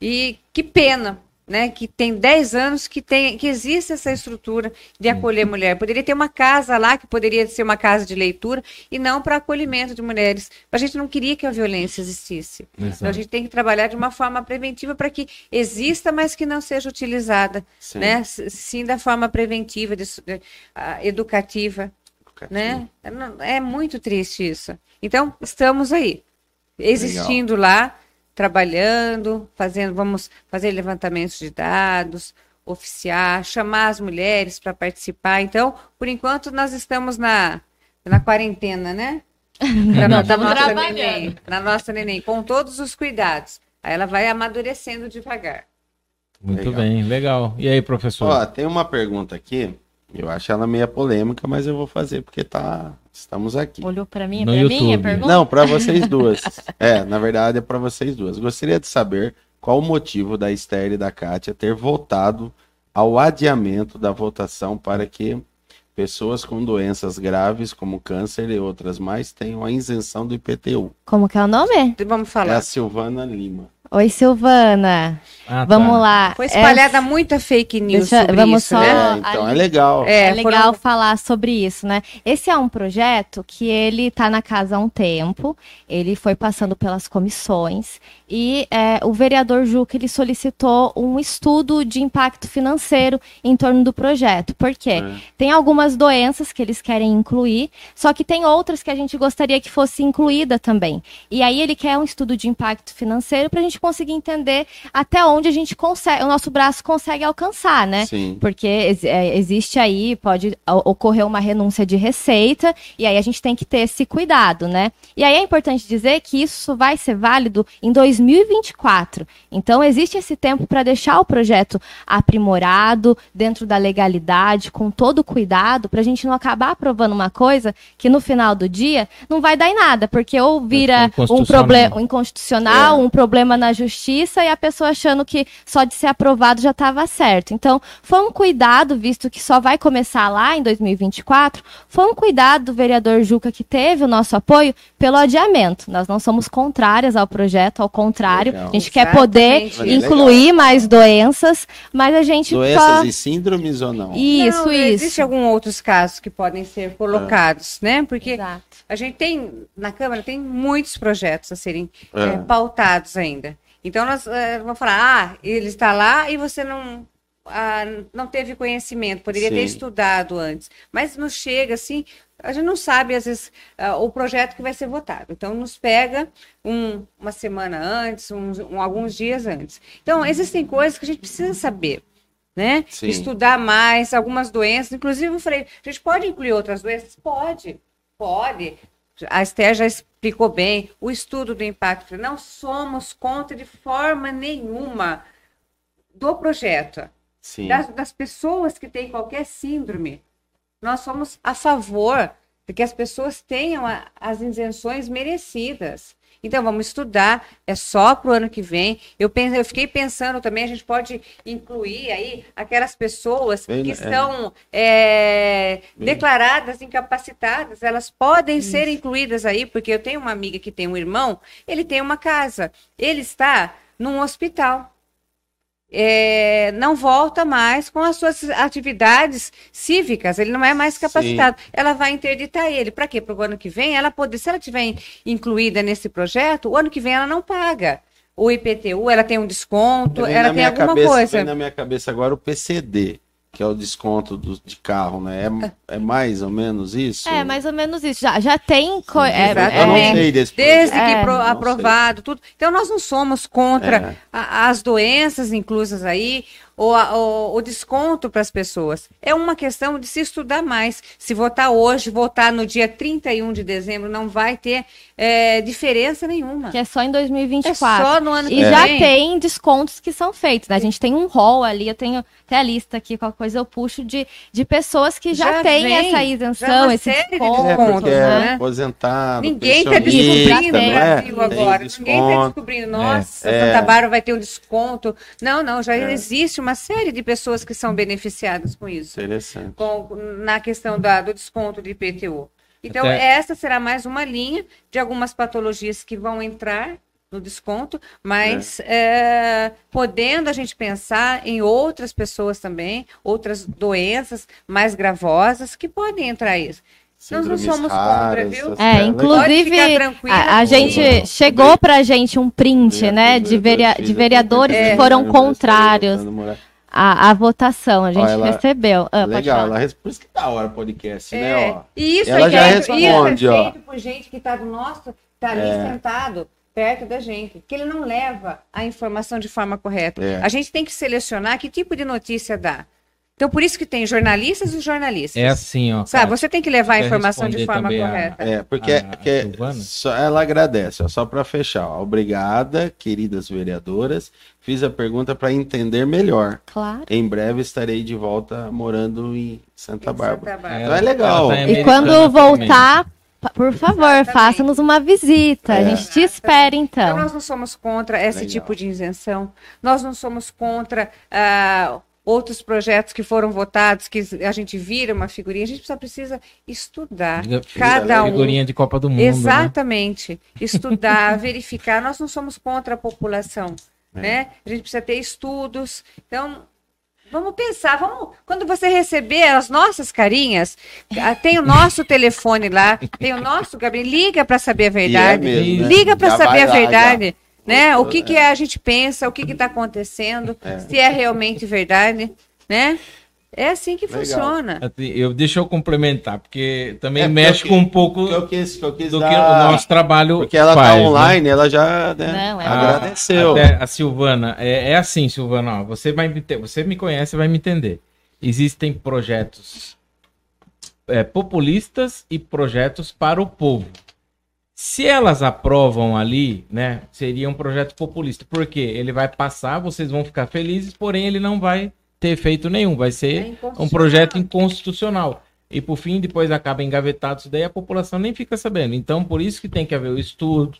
E que pena, né, que tem 10 anos que, tem, que existe essa estrutura de acolher mulher. Poderia ter uma casa lá, que poderia ser uma casa de leitura, e não para acolhimento de mulheres. A gente não queria que a violência existisse. Então a Exato. gente tem que trabalhar de uma forma preventiva para que exista, mas que não seja utilizada Sim. né? Sim, da forma preventiva, de de- educativa, né? É É muito triste isso. Então, estamos aí, existindo lá, trabalhando, fazendo, vamos fazer levantamentos de dados, oficiar, chamar as mulheres para participar. Então, por enquanto, nós estamos na, na quarentena, né? Da, Não, estamos nossa trabalhando. neném, na nossa neném, com todos os cuidados. Aí ela vai amadurecendo devagar. Muito Legal. bem, legal. E aí, professor? Ó, tem uma pergunta aqui. Eu acho ela meio polêmica, mas eu vou fazer porque tá. Estamos aqui. Olhou pra mim, No pra mim, a YouTube. pergunta? Não, para vocês duas. É, na verdade é para vocês duas. Gostaria de saber qual o motivo da Esther e da Kátia ter votado ao adiamento da votação para que pessoas com doenças graves como câncer e outras mais tenham a isenção do IPTU. Como que é o nome? Vamos É falar. a Silvana Lima. Oi, Silvana. Ah, tá. Vamos lá. Foi espalhada Essa- muita fake news Deixa- sobre vamos isso, só- né? É, então é legal. É, É, legal foram- falar sobre isso, né? Esse é um projeto que ele está na casa há um tempo, ele foi passando pelas comissões e é, o vereador Juca ele solicitou um estudo de impacto financeiro em torno do projeto. Por quê? É. Tem algumas doenças que eles querem incluir, só que tem outras que a gente gostaria que fosse incluída também. E aí ele quer um estudo de impacto financeiro para a gente conseguir entender até onde a gente consegue, o nosso braço consegue alcançar, né? Sim. Porque é, existe aí, pode ocorrer uma renúncia de receita, e aí a gente tem que ter esse cuidado, né? E aí é importante dizer que isso vai ser válido em 2024. Então, existe esse tempo para deixar o projeto aprimorado, dentro da legalidade, com todo o cuidado, para a gente não acabar aprovando uma coisa que no final do dia não vai dar em nada, porque ou vira um inconstitucional. problema inconstitucional, um problema na justiça e a pessoa achando que só de ser aprovado já estava certo. Então, foi um cuidado, visto que só vai começar lá em 2024, foi um cuidado do vereador Juca que teve o nosso apoio pelo adiamento. Nós não somos contrárias ao projeto, ao contrário, Legal. a gente quer poder Exatamente. incluir mais doenças, mas a gente Doenças só... e síndromes ou não? Isso, Não, isso. Existem alguns outros casos que podem ser colocados, né? Porque Exato. a gente tem, na Câmara, tem muitos projetos a serem É. eh, pautados ainda. Então, nós eh, vamos falar, ah, ele está lá e você não, ah, não teve conhecimento, poderia ter Sim. estudado antes. Mas nos chega, assim, a gente não sabe, às vezes, ah, o projeto que vai ser votado. Então, nos pega um- uma semana antes, uns- um- alguns dias antes. Então, existem coisas que a gente precisa saber. Né? Sim. Estudar mais algumas doenças. Inclusive, eu falei, a gente pode incluir outras doenças? Pode, pode. A Esther já explicou bem o estudo do impacto. Não somos contra de forma nenhuma do projeto. Das, das pessoas que têm qualquer síndrome. Nós somos a favor de que as pessoas tenham a- as isenções merecidas. Então vamos estudar, é só para o ano que vem. Eu, penso, eu fiquei pensando também, a gente pode incluir aí aquelas pessoas Bem, que é. estão é, declaradas incapacitadas, elas podem ser incluídas aí, porque eu tenho uma amiga que tem um irmão, ele tem uma casa, ele está num hospital. É, não volta mais com as suas atividades cívicas, ele não é mais capacitado. Ela vai interditar ele. Para quê? Para o ano que vem, ela poder, se ela tiver incluída nesse projeto, o ano que vem ela não paga. O IPTU, ela tem um desconto, Vem ela tem alguma cabeça, coisa. vem na minha cabeça agora o PCD, que é o desconto do, de carro, né? É, é mais ou menos isso? É, mais ou menos isso. Já, já tem. co- é, Exatamente. Eu não é, sei desse Desde projeto. que É, pro- não sei. aprovado, tudo. Então, nós não somos contra É. a- as doenças inclusas aí, ou a- o, o desconto para as pessoas. É uma questão de se estudar mais. Se votar hoje, votar no dia 31 de dezembro, não vai ter é, diferença nenhuma. que é só em É 2024. só no ano que E já tem descontos que são feitos, né? A gente tem um rol ali, eu tenho até a lista aqui, qualquer coisa eu puxo de, de pessoas que já, Já têm vem, essa isenção, uma esse série de desconto, É, descontos, porque é né? aposentado, Ninguém está descobrindo é? Brasil Tem agora. Ninguém está descobrindo, nossa, É. Santa Bárbara vai ter um desconto. Não, não, já É. existe uma série de pessoas que são beneficiadas com isso. Interessante. com- na questão da- do desconto de IPTU. Então, Até- essa será mais uma linha de algumas patologias que vão entrar no desconto, mas é, podendo a gente pensar em outras pessoas também, outras doenças mais gravosas que podem entrar isso. Nós não somos contra, viu? É, inclusive, a, a gente Legal. chegou pra gente um print, Vereador, né, de, verea- de vereadores É. que foram Aniversário, contrários à, à votação. A gente ela- recebeu. Ah, Legal, ela por isso que da hora o podcast, É, né? Ó. E isso Ela é já responde, isso é ó. feito por gente que está do nosso, está ali É. sentado perto da gente, que ele não leva a informação de forma correta. É. A gente tem que selecionar que tipo de notícia dá. Então, por isso que tem jornalistas e jornalistas. É assim, ó. Sabe, você tem que levar a informação de forma também a- correta. É, porque, A- a só- ela agradece, ó, só para fechar. ó. Obrigada, queridas vereadoras. Fiz a pergunta para entender melhor. Claro. Em breve estarei de volta morando em Santa Em Bárbara. Santa Bárbara. Então é legal. Tá E quando também. voltar, pa- por favor, faça-nos uma visita. É. A gente te espera, Então, então. nós não somos contra esse Legal. tipo de isenção. Nós não somos contra ah, outros projetos que foram votados, que a gente vira uma figurinha. A gente só precisa estudar. Diga- Cada um. Figurinha de Copa do Mundo. né? Exatamente. Estudar, verificar. Nós não somos contra a população. É. Né? A gente precisa ter estudos. Então, vamos pensar. Vamos, quando você receber as nossas carinhas, ah, tem o nosso telefone lá, tem o nosso gabinete. Liga para saber a verdade. E é mesmo, né? Liga para Já saber a verdade. Né? O que, É. que a gente pensa, o que está acontecendo, se é realmente verdade. Né? É assim que Legal. funciona. Eu, deixa eu complementar, porque também É, mexe eu com um pouco Que eu quis, que eu quis do dar- que o nosso trabalho Porque ela faz, tá né? online, ela já né, Não, é agradeceu. Até a Silvana, é, é assim, Silvana, ó, você vai me você me conhece, vai me entender. Existem projetos é, populistas e projetos para o povo. Se elas aprovam ali, né, seria um projeto populista. Porque ele vai passar, vocês vão ficar felizes, porém ele não vai ter efeito nenhum. Vai É ser um inconstitucional. projeto inconstitucional. E por fim, depois acaba engavetado isso daí, a população nem fica sabendo. Então, por isso que tem que haver o estudo,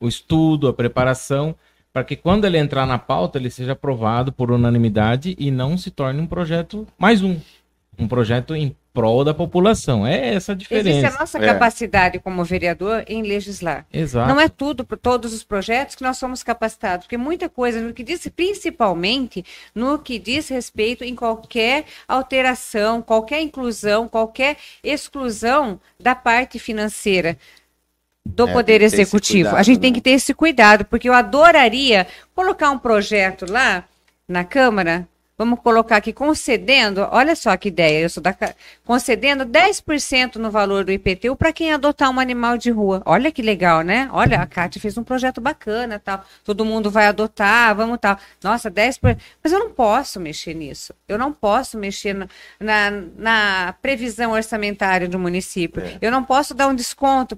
o estudo, a preparação, para que quando ele entrar na pauta, ele seja aprovado por unanimidade e não se torne um projeto mais um. Um projeto em prol da população. É essa a Existe diferença. a nossa É. capacidade como vereador em legislar. Exato. Não é tudo para todos os projetos que nós somos capacitados, porque muita coisa no que diz, principalmente no que diz respeito em qualquer alteração, qualquer inclusão, qualquer exclusão da parte financeira do É, poder tem executivo. cuidado, a gente tem né? que ter esse cuidado, porque eu adoraria colocar um projeto lá na Câmara. Vamos colocar aqui concedendo, olha só que ideia, eu sou da concedendo 10% no valor do IPTU para quem adotar um animal de rua. Olha que legal, né? Olha, a Cátia fez um projeto bacana, tal. Todo mundo vai adotar, vamos tal. Nossa, 10%. Mas eu não posso mexer nisso. Eu não posso mexer na, na, na previsão orçamentária do município. É. Eu não posso dar um desconto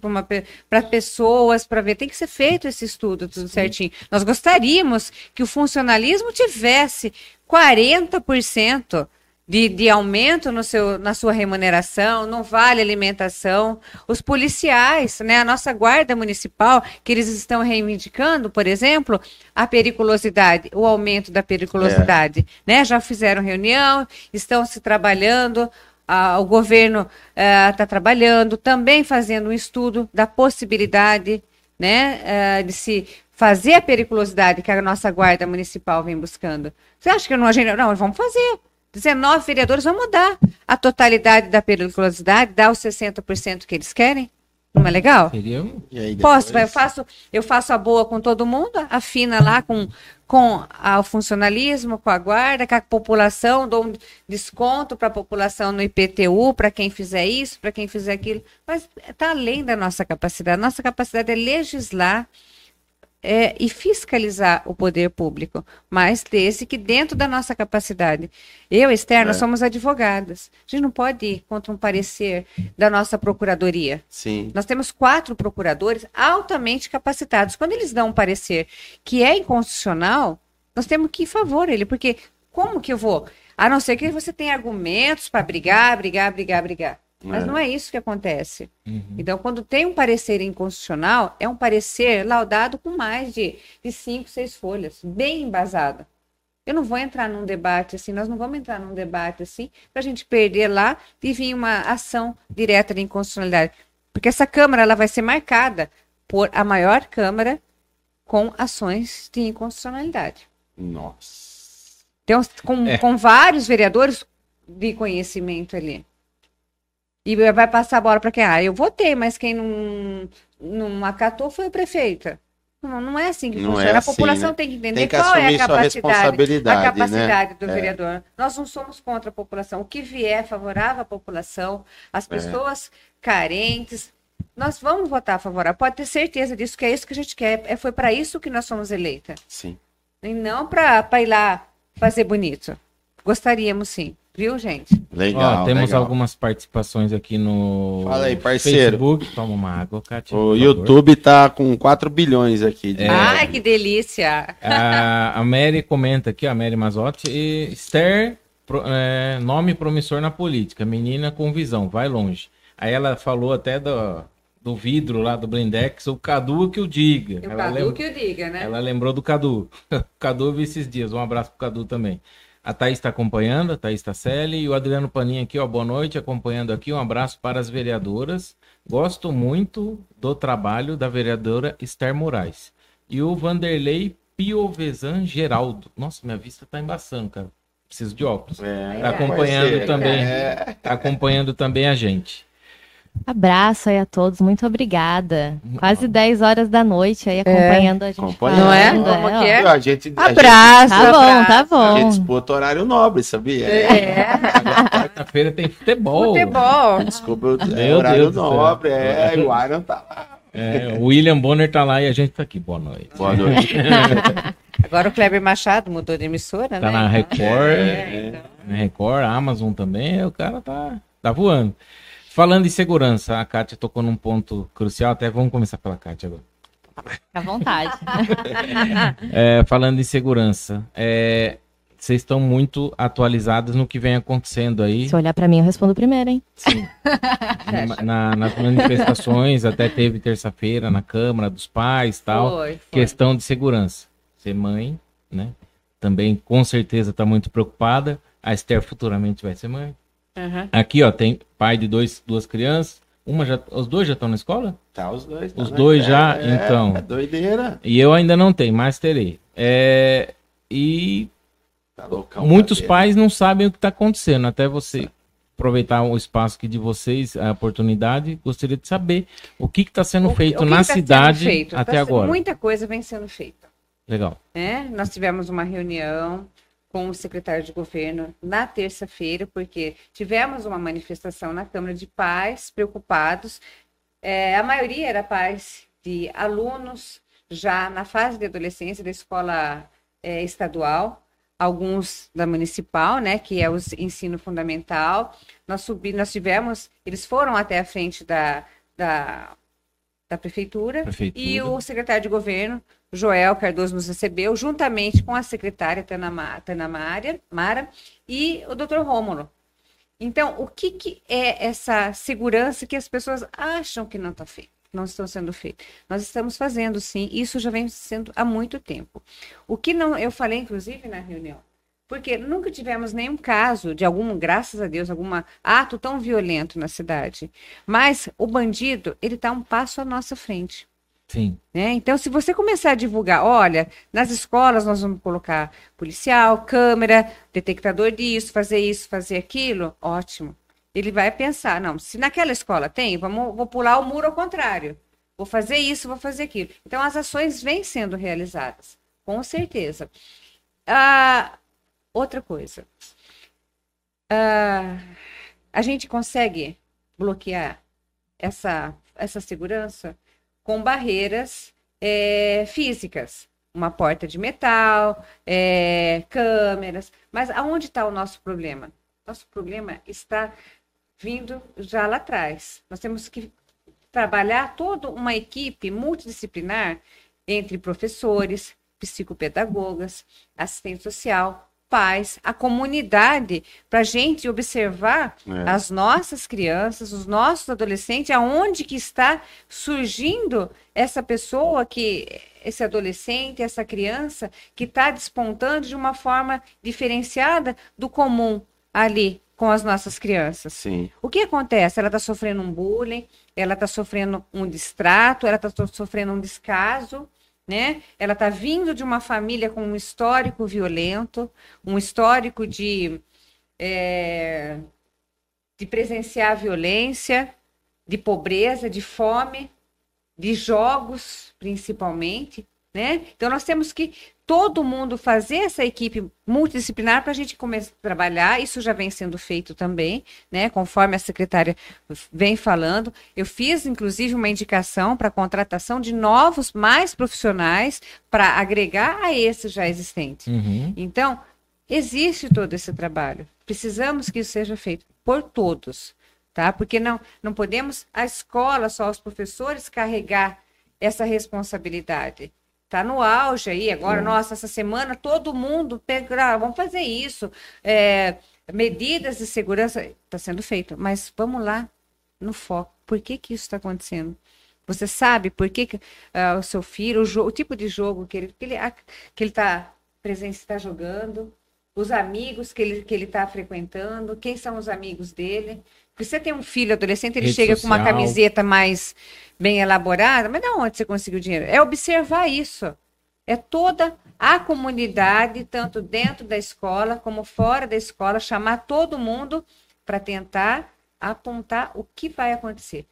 para pessoas para ver. Tem que ser feito esse estudo, tudo certinho. Nós gostaríamos que o funcionalismo tivesse 40% de, de aumento no seu, na sua remuneração, não vale alimentação. Os policiais, né, a nossa guarda municipal, que eles estão reivindicando, por exemplo, a periculosidade, o aumento da periculosidade. É. Né? Já fizeram reunião, estão se trabalhando, o governo está eh, trabalhando, também fazendo um estudo da possibilidade né, eh, de se fazer a periculosidade que a nossa guarda municipal vem buscando. Você acha que não, a gente, não, vamos fazer. 19 vereadores vão mudar a totalidade da periculosidade, dar os 60% que eles querem. Não é legal? Posso, eu faço, eu faço a boa com todo mundo, afina lá com, com a, o funcionalismo, com a guarda, com a população, dou um desconto para a população no IPTU, para quem fizer isso, para quem fizer aquilo. Mas está além da nossa capacidade. Nossa capacidade é legislar é, e fiscalizar o poder público, mas desde que dentro da nossa capacidade. Eu, Externa, é. somos advogadas. A gente não pode ir contra um parecer da nossa procuradoria. Sim. Nós temos quatro procuradores altamente capacitados. Quando eles dão um parecer que é inconstitucional, nós temos que ir a favor dele, porque como que eu vou? A não ser que você tenha argumentos para brigar, brigar, brigar, brigar. Mas é. não é isso que acontece. Uhum. Então, quando tem um parecer inconstitucional, é um parecer laudado com mais de, de cinco, seis folhas, bem embasado. Eu não vou entrar num debate assim, nós não vamos entrar num debate assim, para a gente perder lá e vir uma ação direta de inconstitucionalidade. Porque essa Câmara ela vai ser marcada por a maior Câmara com ações de inconstitucionalidade. Nossa. Então, com, é. com vários vereadores de conhecimento ali. E vai passar a bola para quem? Ah, eu votei, mas quem não, não acatou foi a prefeita. Não, não é assim que não funciona. É a assim, população né? tem que entender tem que qual é a capacidade, a capacidade né? do é. vereador. Nós não somos contra a população. O que vier favorável à população, as é. pessoas é. carentes, nós vamos votar favorável. Pode ter certeza disso, que é isso que a gente quer. É, foi para isso que nós somos eleitas. Sim. E não para ir lá fazer bonito. Gostaríamos sim. Viu, gente? Legal. Ó, temos legal. algumas participações aqui no Fala aí, parceiro. Facebook. Toma uma água, Kátia. O YouTube tá com 4 bilhões aqui. De... É. Ai, que delícia! A, a Mary comenta aqui, a Mary Mazotti. E Esther, pro, é, nome promissor na política. Menina com visão, vai longe. Aí ela falou até do, do vidro lá do Blindex, o Cadu que o diga. O ela Cadu lembra... que o diga, né? Ela lembrou do Cadu. o Cadu eu vi esses dias. Um abraço pro Cadu também. A Thaís está acompanhando, a Thaís Tasselli, e o Adriano Paninha aqui, ó, boa noite, acompanhando aqui. Um abraço para as vereadoras. Gosto muito do trabalho da vereadora Esther Moraes. E o Vanderlei Piovesan Geraldo. Nossa, minha vista está embaçando, cara. Preciso de óculos. É, tá acompanhando também. É. Tá acompanhando também a gente. Abraço aí a todos, muito obrigada. Quase 10 horas da noite aí acompanhando é. a gente. Acompanhando. Não é? Como é? é? A gente, Abraço. A gente, tá bom, tá bom. A gente disputa horário nobre, sabia? É. Quarta-feira tem futebol. Futebol. Desculpa, é horário Deus nobre, é, o Iron tá lá. É, o William Bonner tá lá e a gente tá aqui. Boa noite. Boa noite. Agora o Kleber Machado mudou de emissora, tá né? Tá na Record, é, então. na Record, Amazon também, o cara tá, tá voando. Falando em segurança, a Kátia tocou num ponto crucial, até vamos começar pela Kátia agora. À vontade. é, falando em segurança, é, vocês estão muito atualizadas no que vem acontecendo aí. Se olhar para mim, eu respondo primeiro, hein? Sim. na, nas manifestações, até teve terça-feira na Câmara dos Pais tal. Foi, foi. Questão de segurança. Ser mãe, né? Também com certeza está muito preocupada. A Esther futuramente vai ser mãe. Uhum. Aqui, ó, tem pai de dois, duas crianças. Uma já, os dois já estão na escola? Tá, os dois. Tá os dois já, é, então. É doideira. E eu ainda não tenho, mas terei. É, e tá loucão, muitos pais não sabem o que está acontecendo. Até você aproveitar o espaço aqui de vocês, a oportunidade, gostaria de saber o que está sendo o, feito na tá cidade feito? até tá agora. Muita coisa vem sendo feita. Legal. É, nós tivemos uma reunião com o secretário de governo na terça-feira, porque tivemos uma manifestação na Câmara de Pais, preocupados. É, a maioria era pais de alunos já na fase de adolescência da escola é, estadual, alguns da municipal, né, que é o ensino fundamental. Nós, subi, nós tivemos, eles foram até a frente da, da da prefeitura, Prefeitura. e o secretário de governo, Joel Cardoso, nos recebeu, juntamente com a secretária Tana, Tana Mara, Mara e o doutor Rômulo. Então, o que, que é essa segurança que as pessoas acham que não está feito? Não estão sendo feitas. Nós estamos fazendo, sim. Isso já vem sendo há muito tempo. O que não, eu falei, inclusive, na reunião, porque nunca tivemos nenhum caso de algum, graças a Deus, algum ato tão violento na cidade. Mas o bandido, ele está um passo à nossa frente. Sim. né? Então, se você começar a divulgar, olha, nas escolas nós vamos colocar policial, câmera, detectador disso, fazer isso, fazer aquilo, ótimo. Ele vai pensar, não, se naquela escola tem, vamos, vou pular o muro ao contrário. Vou fazer isso, vou fazer aquilo. Então, as ações vêm sendo realizadas, com certeza. Ah, outra coisa. Ah, a gente consegue bloquear essa, essa segurança com barreiras é, físicas. Uma porta de metal, é, câmeras. Mas aonde está o nosso problema? Nosso problema está vindo já lá atrás. Nós temos que trabalhar toda uma equipe multidisciplinar entre professores, psicopedagogas, assistente social, pais, a comunidade, para a gente observar É. as nossas crianças, os nossos adolescentes, aonde que está surgindo essa pessoa que esse adolescente, essa criança que está despontando de uma forma diferenciada do comum ali com as nossas crianças. Sim. O que acontece? Ela está sofrendo um bullying, ela está sofrendo um distrato, ela está sofrendo um descaso, né? Ela está vindo de uma família com um histórico violento, um histórico de, é, de presenciar violência, de pobreza, de fome, de jogos, principalmente, né? Então nós temos que todo mundo fazer essa equipe multidisciplinar para a gente começar a trabalhar. Isso já vem sendo feito também, né? Conforme a secretária vem falando. Eu fiz, inclusive, uma indicação para a contratação de novos, mais profissionais para agregar a esses já existentes. Uhum. Então, existe todo esse trabalho. Precisamos que isso seja feito por todos, tá? Porque não, não podemos a escola, só os professores carregar essa responsabilidade. Tá no auge aí agora, nossa, essa semana todo mundo pega, ah, vamos fazer isso. É, medidas de segurança está sendo feito, mas vamos lá no foco. Por que que isso está acontecendo? Você sabe por que, que ah, o seu filho, o, o tipo de jogo que ele que ele ah, que ele está presente, está jogando, os amigos que ele que ele está frequentando, quem são os amigos dele? Porque você tem um filho adolescente, ele Rede chega com uma social. camiseta mais bem elaborada, mas de onde você conseguiu dinheiro? É observar isso. É toda a comunidade, tanto dentro da escola como fora da escola, chamar todo mundo para tentar apontar o que vai acontecer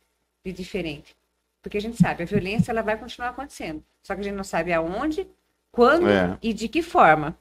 de diferente. Porque a gente sabe, a violência ela vai continuar acontecendo. Só que a gente não sabe aonde, quando É. e de que forma.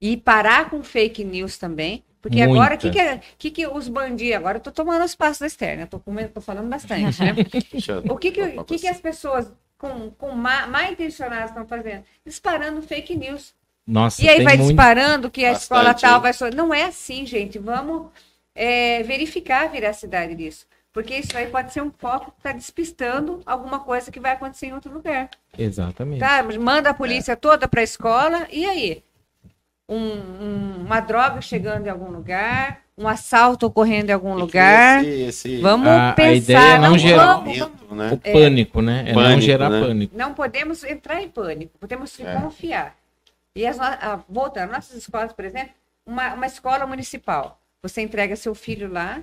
E parar com fake news também. Porque Muita. agora, o que, que, é- que, que os bandidos. Agora eu tô tomando os passos da externa, eu tô, comendo, tô falando bastante, né? O que, que, que, que as pessoas com, com má, má intencionadas estão fazendo? Disparando fake news. Nossa, E aí vai muito... disparando que a Bastante, escola tal vai. so- Não é assim, gente. Vamos é, verificar a veracidade disso. Porque isso aí pode ser um foco que está despistando alguma coisa que vai acontecer em outro lugar. Exatamente. Tá? Manda a polícia toda para a escola, e aí? Um- um- uma droga chegando em algum lugar, um assalto ocorrendo em algum lugar. Esse, esse Vamos A- a pensar. ideia é não gerar- vamos, né? O pânico, né? É não Pânico, gerar né? pânico. não podemos entrar em pânico, podemos É. confiar. E as, no- a, voltando, nossas escolas, por exemplo, uma, uma escola municipal, você entrega seu filho lá,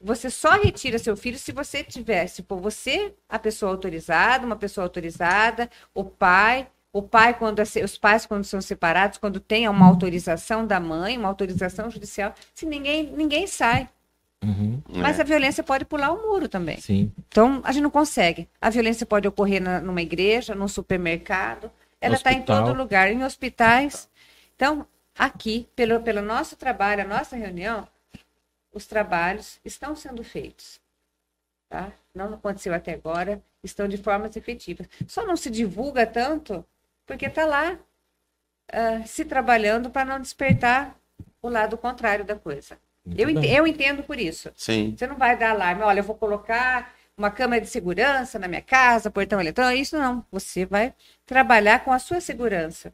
você só retira seu filho se você tiver, se for você a pessoa autorizada, uma pessoa autorizada, o pai, o pai quando é os pais quando são separados, quando tem uma autorização da mãe, uma autorização judicial, se ninguém ninguém sai. Uhum. Mas É. a violência pode pular o muro também. Sim. Então, a gente não consegue. A violência pode ocorrer na- numa igreja, num supermercado, ela está em todo lugar, em hospitais. Então, aqui, pelo, pelo nosso trabalho, a nossa reunião, os trabalhos estão sendo feitos. Tá? Não aconteceu até agora, estão de formas efetivas. Só não se divulga tanto porque está lá ah, se trabalhando para não despertar o lado contrário da coisa. Eu, bem. ente- eu entendo por isso. Sim. Você não vai dar alarme, olha, eu vou colocar uma câmera de segurança na minha casa, portão eletrônico. Isso não. Você vai trabalhar com a sua segurança.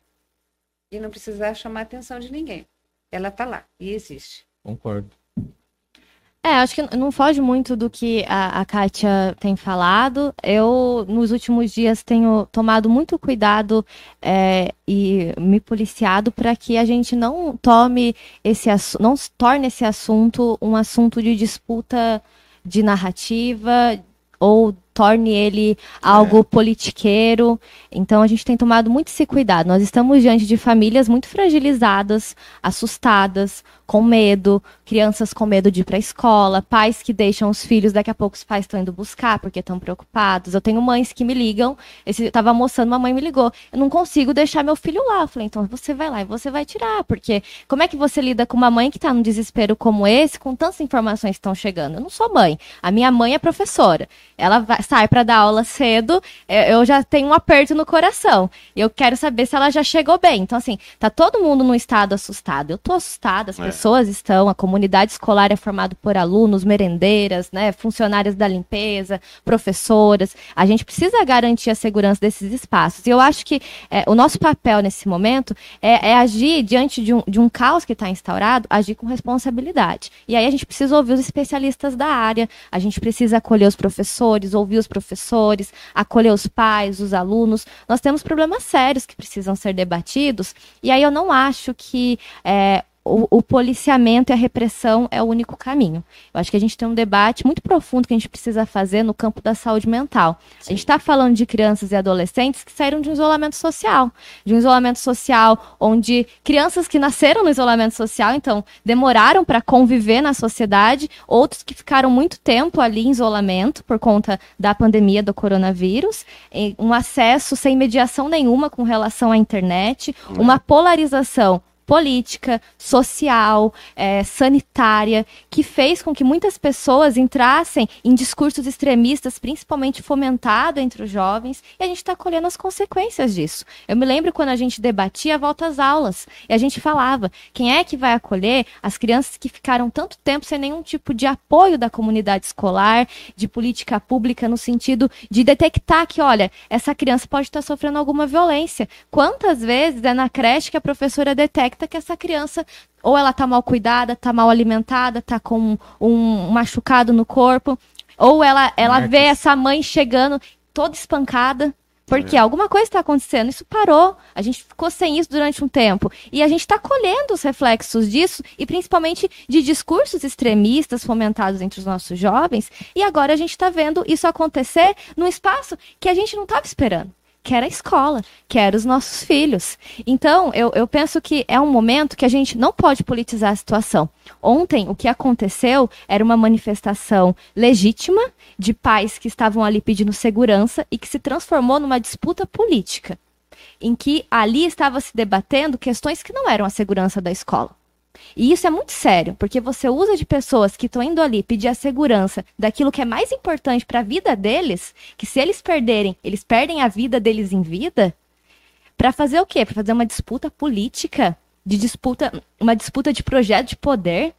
E não precisar chamar a atenção de ninguém. Ela está lá e existe. Concordo. É, acho que não foge muito do que a, a Kátia tem falado. Eu, nos últimos dias, tenho tomado muito cuidado é, e me policiado para que a gente não tome esse não torne esse assunto um assunto de disputa de narrativa ou torne ele algo é. politiqueiro. Então a gente tem tomado muito esse cuidado. Nós estamos diante de famílias muito fragilizadas, assustadas, com medo, crianças com medo de ir para a escola, pais que deixam os filhos, daqui a pouco os pais estão indo buscar porque estão preocupados. Eu tenho mães que me ligam, esse estava almoçando, uma mãe me ligou, eu não consigo deixar meu filho lá. Eu falei, então você vai lá e você vai tirar, porque como é que você lida com uma mãe que está num desespero como esse, com tantas informações que estão chegando? Eu não sou mãe, a minha mãe é professora. Ela vai, sai para dar aula cedo, é, eu já tenho um aperto no coração. Eu quero saber se ela já chegou bem. Então assim, tá todo mundo num estado assustado. Eu tô assustada, as é pessoas estão, a comunidade escolar é formada por alunos, merendeiras, né, funcionárias da limpeza, professoras. A gente precisa garantir a segurança desses espaços. E eu acho que é, o nosso papel nesse momento é, é agir diante de um, de um caos que está instaurado, agir com responsabilidade. E aí a gente precisa ouvir os especialistas da área, a gente precisa acolher os professores, ouvir os professores, acolher os pais, os alunos. Nós temos problemas sérios que precisam ser debatidos. E aí eu não acho que é, o, o, policiamento e a repressão é o único caminho. Eu acho que a gente tem um debate muito profundo que a gente precisa fazer no campo da saúde mental. Sim. A gente está falando de crianças e adolescentes que saíram de um isolamento social, de um isolamento social onde crianças que nasceram no isolamento social, então demoraram para conviver na sociedade, outros que ficaram muito tempo ali em isolamento por conta da pandemia do coronavírus, um acesso sem mediação nenhuma com relação à internet, uma polarização política, social, é, sanitária, que fez com que muitas pessoas entrassem em discursos extremistas, principalmente fomentado entre os jovens, e a gente está colhendo as consequências disso. Eu me lembro quando a gente debatia a volta às aulas, e a gente falava, quem é que vai acolher as crianças que ficaram tanto tempo sem nenhum tipo de apoio da comunidade escolar, de política pública, no sentido de detectar que, olha, essa criança pode estar sofrendo alguma violência. Quantas vezes é na creche que a professora detecta detecta que essa criança ou ela está mal cuidada, está mal alimentada, está com um machucado no corpo, ou ela, ela vê essa mãe chegando toda espancada, porque é. alguma coisa está acontecendo. Isso parou. A gente ficou sem isso durante um tempo. E a gente está colhendo os reflexos disso, e principalmente de discursos extremistas fomentados entre os nossos jovens. E agora a gente está vendo isso acontecer num espaço que a gente não estava esperando quer a escola, quer os nossos filhos. Então, eu, eu penso que é um momento que a gente não pode politizar a situação. Ontem, o que aconteceu era uma manifestação legítima de pais que estavam ali pedindo segurança e que se transformou numa disputa política, em que ali estava se debatendo questões que não eram a segurança da escola. E isso é muito sério, porque você usa de pessoas que estão indo ali pedir a segurança daquilo que é mais importante para a vida deles, que se eles perderem, eles perdem a vida deles em vida, para fazer o quê? Para fazer uma disputa política, de disputa, uma disputa de projeto de poder.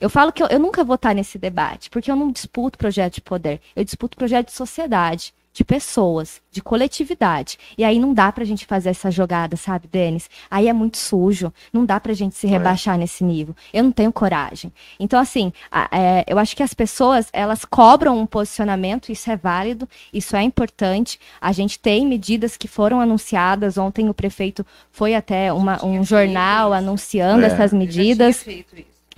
Eu falo que eu, eu nunca vou estar nesse debate, porque eu não disputo projeto de poder, eu disputo projeto de sociedade de pessoas, de coletividade. E aí não dá pra gente fazer essa jogada, sabe, Denis? Aí é muito sujo, não dá pra gente se é. rebaixar é. nesse nível. Eu não tenho coragem. Então, assim, é, eu acho que as pessoas, elas cobram um posicionamento, isso é válido, isso é importante. A gente tem medidas que foram anunciadas, ontem o prefeito foi até uma, um jornal anunciando é. essas medidas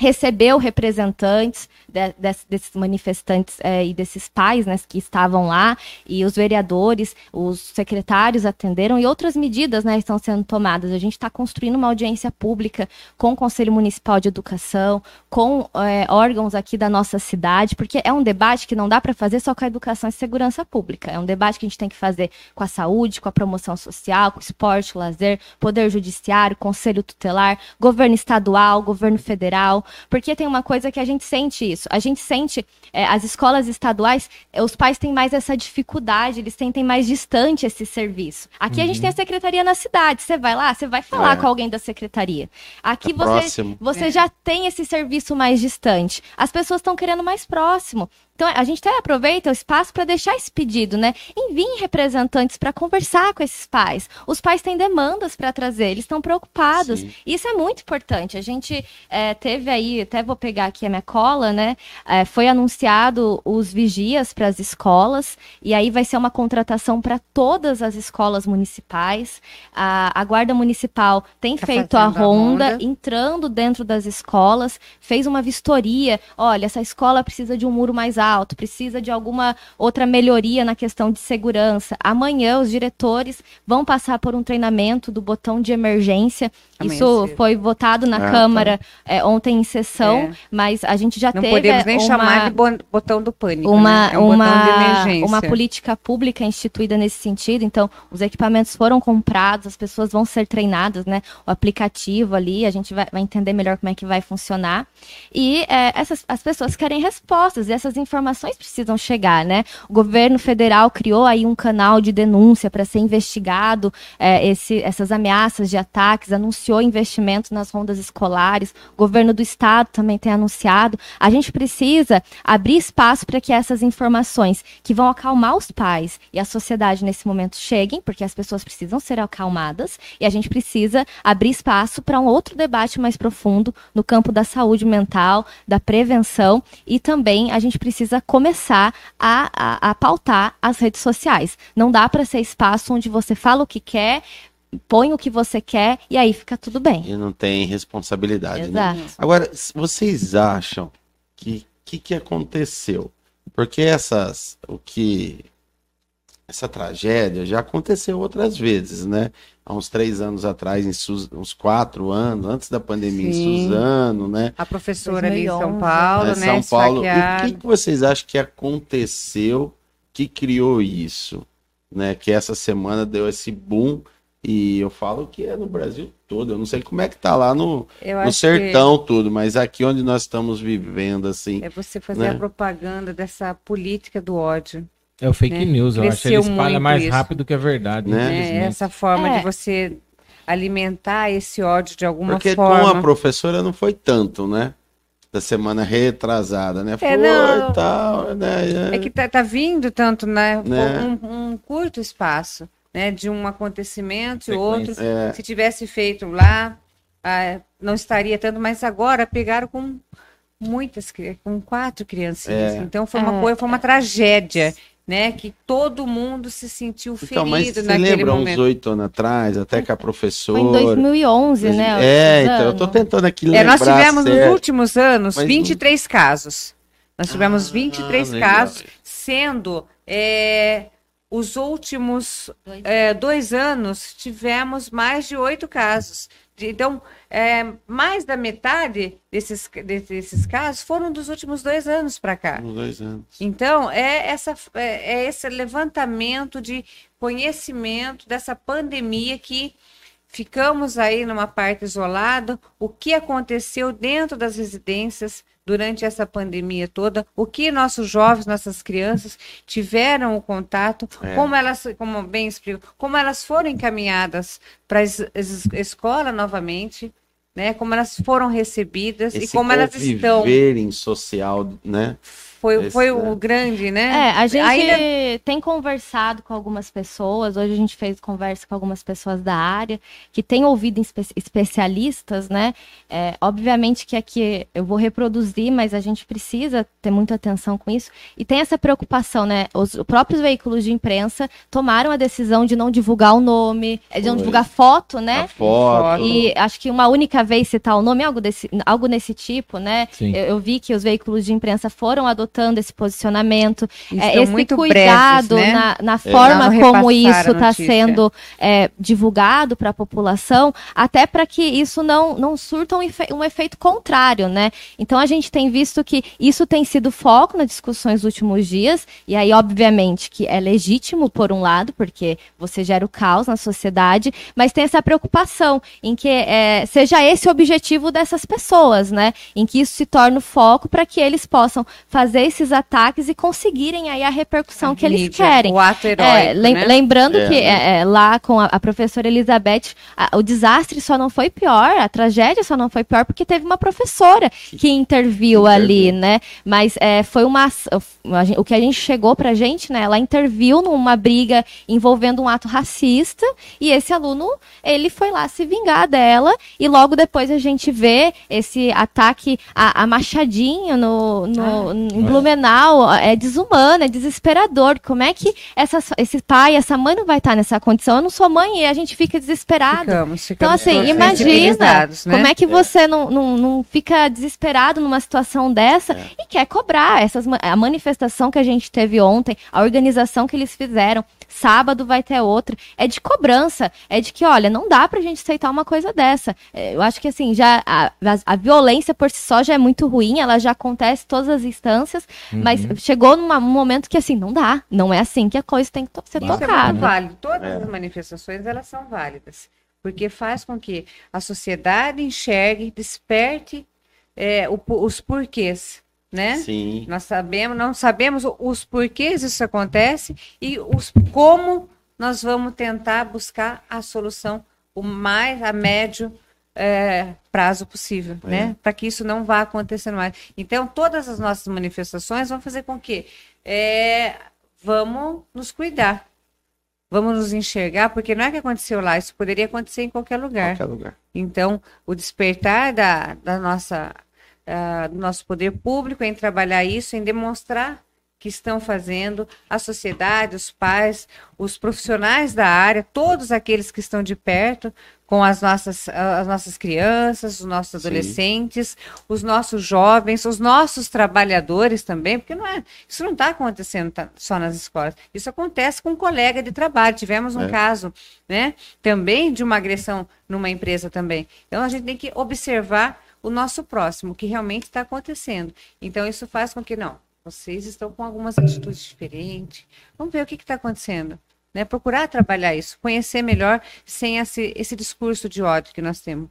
recebeu representantes de, de, desses manifestantes é, e desses pais né, que estavam lá, e os vereadores, os secretários atenderam, e outras medidas né, estão sendo tomadas. A gente está construindo uma audiência pública com o Conselho Municipal de Educação, com é, órgãos aqui da nossa cidade, porque é um debate que não dá para fazer só com a educação e segurança pública. É um debate que a gente tem que fazer com a saúde, com a promoção social, com o esporte, o lazer, poder judiciário, conselho tutelar, governo estadual, governo federal, porque tem uma coisa que a gente sente isso isso. A gente sente, é, as escolas estaduais, é, os pais têm mais essa dificuldade, eles sentem mais distante esse serviço. Aqui uhum. a gente tem a secretaria na cidade. Você vai lá, você vai falar é. com alguém da secretaria. Aqui é você, você já tem esse serviço mais distante. As pessoas estão querendo mais próximo. Então, a gente até aproveita o espaço para deixar esse pedido, né? Enviem representantes para conversar com esses pais. Os pais têm demandas para trazer, eles estão preocupados. Sim. Isso é muito importante. A gente é, teve aí, até vou pegar aqui a minha cola, né? É, foi anunciado os vigias para as escolas, e aí vai ser uma contratação para todas as escolas municipais. A, a Guarda Municipal tem Tá feito a fazendo a ronda, ronda. entrando dentro das escolas, fez uma vistoria. Olha, essa escola precisa de um muro mais alto, precisa de alguma outra melhoria na questão de segurança. Amanhã os diretores vão passar por um treinamento do botão de emergência. Amanhã Isso cedo. foi votado na Ah, Câmara é, ontem em sessão, É. mas a gente já Não teve podemos nem uma chamar de bo- botão do pânico. uma, né? É um botão de uma, emergência. uma política pública instituída nesse sentido. Então, os equipamentos foram comprados, as pessoas vão ser treinadas, né? O aplicativo ali, a gente vai, vai entender melhor como é que vai funcionar. E é, essas, as pessoas querem respostas e essas informações precisam chegar, né? O governo federal criou aí um canal de denúncia para ser investigado é, esse, essas ameaças de ataques, anunciou investimentos nas rondas escolares, o governo do estado também tem anunciado. A gente precisa abrir espaço para que essas informações que vão acalmar os pais e a sociedade nesse momento cheguem, porque as pessoas precisam ser acalmadas, e a gente precisa abrir espaço para um outro debate mais profundo no campo da saúde mental, da prevenção, e também a gente precisa começar a, a, a pautar as redes sociais. Não dá para ser espaço onde você fala o que quer, põe o que você quer e aí fica tudo bem. E não tem responsabilidade, né? Exato. Agora, s- vocês acham que que, que aconteceu? Porque essas, o que essa tragédia já aconteceu outras vezes, né? Há uns três anos atrás, em uns quatro anos, antes da pandemia Sim. em Suzano, né? A professora ali em São 2011, Paulo, É, né? São Paulo. E o que, que vocês acham que aconteceu que criou isso? Né? Que essa semana deu esse boom. E eu falo que é no Brasil todo. Eu não sei como é que tá lá no, no sertão tudo, mas aqui onde nós estamos vivendo, assim. que é você fazer né? a propaganda dessa política do ódio. É o fake né? news, eu acho que ele Cresceu espalha mais isso. rápido que a verdade, Né? né? infelizmente. Essa forma É. de você alimentar esse ódio de alguma Porque forma. com a professora não foi tanto, né? Da semana retrasada, né? Foi É, não. e tal, né? É que tá, tá vindo tanto, né? Né? Um, um curto espaço, né? De um acontecimento e outro. É, Se tivesse feito lá, ah, não estaria tanto, mas agora pegaram com muitas, com quatro criancinhas. É. Então foi uma É. coisa, foi uma tragédia, né? Que todo mundo se sentiu ferido então, mas você naquele lembra uns momento. oito anos atrás, até com a professora. Foi em 2011, né? É, então, eu tô tentando aqui É, lembrar. nós tivemos nos certo. últimos anos Mas não- 23 casos. Nós tivemos Ah, 23 legal. casos, sendo é, os últimos Dois. é, dois anos tivemos mais de oito casos. Então, é, mais da metade desses, desses casos foram dos últimos dois anos para cá. Dois anos. Então, é, essa, é, é esse levantamento de conhecimento dessa pandemia que ficamos aí numa parte isolada, o que aconteceu dentro das residências durante essa pandemia toda, o que nossos jovens, nossas crianças tiveram o contato, É. como elas, como bem explico, como elas foram encaminhadas para a escola novamente, né? Como elas foram recebidas e Esse como elas estão. em social, né? Foi, esse, foi né? o grande, né? É, a gente Ainda tem conversado com algumas pessoas, hoje a gente fez conversa com algumas pessoas da área, que têm ouvido espe- especialistas, né? É, obviamente que aqui eu vou reproduzir, mas a gente precisa ter muita atenção com isso. E tem essa preocupação, né? Os próprios veículos de imprensa tomaram a decisão de não divulgar o nome, é, de não Foi. divulgar foto, né? A foto. E acho que uma única vez citar o nome, algo, desse, algo nesse tipo, né? Eu, eu vi que os veículos de imprensa foram adotando esse posicionamento, é, esse cuidado breves, né? na, na forma como isso está sendo é, divulgado para a população, até para que isso não, não surta um, efe- um efeito contrário, né? Então a gente tem visto que isso tem sido foco nas discussões dos últimos dias, e aí, obviamente, que é legítimo por um lado, porque você gera o caos na sociedade, mas tem essa preocupação em que é, seja esse o objetivo dessas pessoas, né? Em que isso se torne o foco para que eles possam fazer esses ataques e conseguirem aí a repercussão A que eles mídia, querem. O ato heróico, É, lem- né? Lembrando É, que é, é, lá com a, a professora Elizabeth, a- o desastre só não foi pior, a tragédia só não foi pior porque teve uma professora que interviu ali, né? Mas é, foi uma. O que a gente chegou pra gente, né? Ela interviu numa briga envolvendo um ato racista e esse aluno, ele foi lá se vingar dela e logo depois a gente vê esse ataque a, a machadinho no, no, em Blumenau. É desumano, é desesperador. Como é que essa, esse pai, essa mãe não vai estar nessa condição? Eu não sou mãe e a gente fica desesperado. Ficamos, Então, ficamos assim, todos imagina né? como é que você não, não, não fica desesperado numa situação dessa e quer cobrar essas, a manifestação que a gente teve ontem, a organização que eles fizeram. Sábado vai ter outra. É de cobrança. É de que, olha, não dá pra gente aceitar uma coisa dessa. É, Eu acho que, assim, já a, a violência por si só já é muito ruim, ela já acontece em todas as instâncias, mas chegou num momento que, assim, não dá. Não é assim que a coisa tem que to- ser Isso é tocada. muito válido. Todas É. as manifestações, elas são válidas. Porque faz com que a sociedade enxergue, desperte é, o os porquês, né? Sim. Nós sabemos, não sabemos os porquês isso acontece e os como nós vamos tentar buscar a solução o mais a médio é, prazo possível, É. né? Para que isso não vá acontecendo mais. Então, todas as nossas manifestações vão fazer com que é, vamos nos cuidar, vamos nos enxergar, porque não é que aconteceu lá, isso poderia acontecer em qualquer lugar. Qualquer lugar. Então, o despertar da, da nossa, ah, do nosso poder público em trabalhar isso, em demonstrar que estão fazendo a sociedade, os pais, os profissionais da área, todos aqueles que estão de perto com as nossas, as nossas crianças, os nossos Sim. adolescentes, os nossos jovens, os nossos trabalhadores também, porque não é, isso não está acontecendo só nas escolas, isso acontece com um colega de trabalho. Tivemos um É. caso, né, também de uma agressão numa empresa também. Então a gente tem que observar o nosso próximo, o que realmente está acontecendo. Então isso faz com que não, vocês estão com algumas atitudes diferentes. Vamos ver o que está acontecendo. Né? Procurar trabalhar isso, conhecer melhor sem esse, esse discurso de ódio que nós temos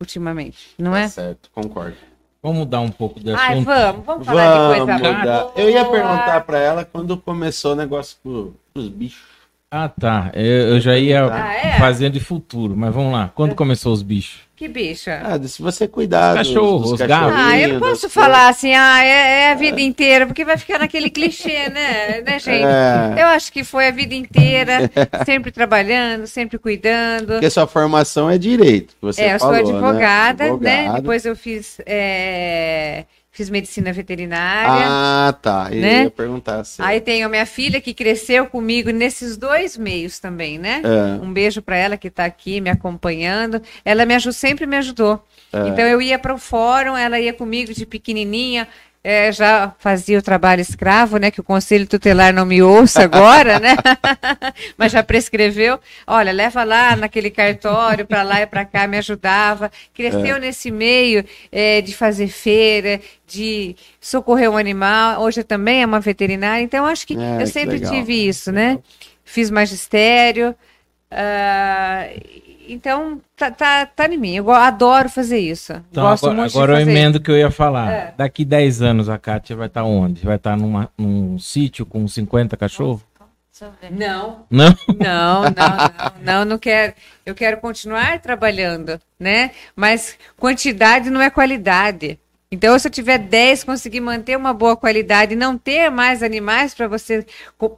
ultimamente, não Tá é? certo, concordo. Vamos mudar um pouco de Ai, assunto. vamos, vamos falar de coisa Vamos boa. dar. Eu ia perguntar pra ela quando começou o negócio pro, pros bichos. Ah, tá. Eu, eu já ia Ah, é? fazendo de futuro, mas vamos lá. Quando começou os bichos? Que bicha. Ah, se você cuidar dos, Cachorros, dos gatos. Ah, eu não posso falar assim, ah, é, é a vida inteira, porque vai ficar naquele clichê, né, né, gente? É. Eu acho que foi a vida inteira, sempre trabalhando, sempre cuidando. Porque sua formação é direito. Você é, eu falou, sou advogada, né? Advogada. Depois eu fiz, é, fiz medicina veterinária. Ah, tá. Eu né? ia perguntar assim. Aí tenho a minha filha que cresceu comigo nesses dois meios também, né? É. Um beijo para ela que está aqui me acompanhando. Ela me ajudou, sempre me ajudou. É. Então eu ia para o fórum, ela ia comigo de pequenininha. É, já fazia o trabalho escravo, né? Que o Conselho Tutelar não me ouça agora, né? Mas já prescreveu. Olha, leva lá naquele cartório, para lá e para cá, me ajudava. Cresceu É. nesse meio é, de fazer feira, de socorrer um animal. Hoje também é uma veterinária. Então, acho que É, eu que sempre legal. tive isso, né? Fiz magistério. ah, então, tá, tá, tá em mim. Eu adoro fazer isso. Então, Gosto agora, muito agora eu de fazer. emendo o que eu ia falar. É. Daqui 10 anos a Kátia vai estar onde? Vai estar numa, num sítio com 50 cachorros? Eu. Não, Não? não, não, não, não, não quero. Eu quero continuar trabalhando, né? Mas quantidade não é qualidade. Então, se eu tiver 10, conseguir manter uma boa qualidade não ter mais animais para você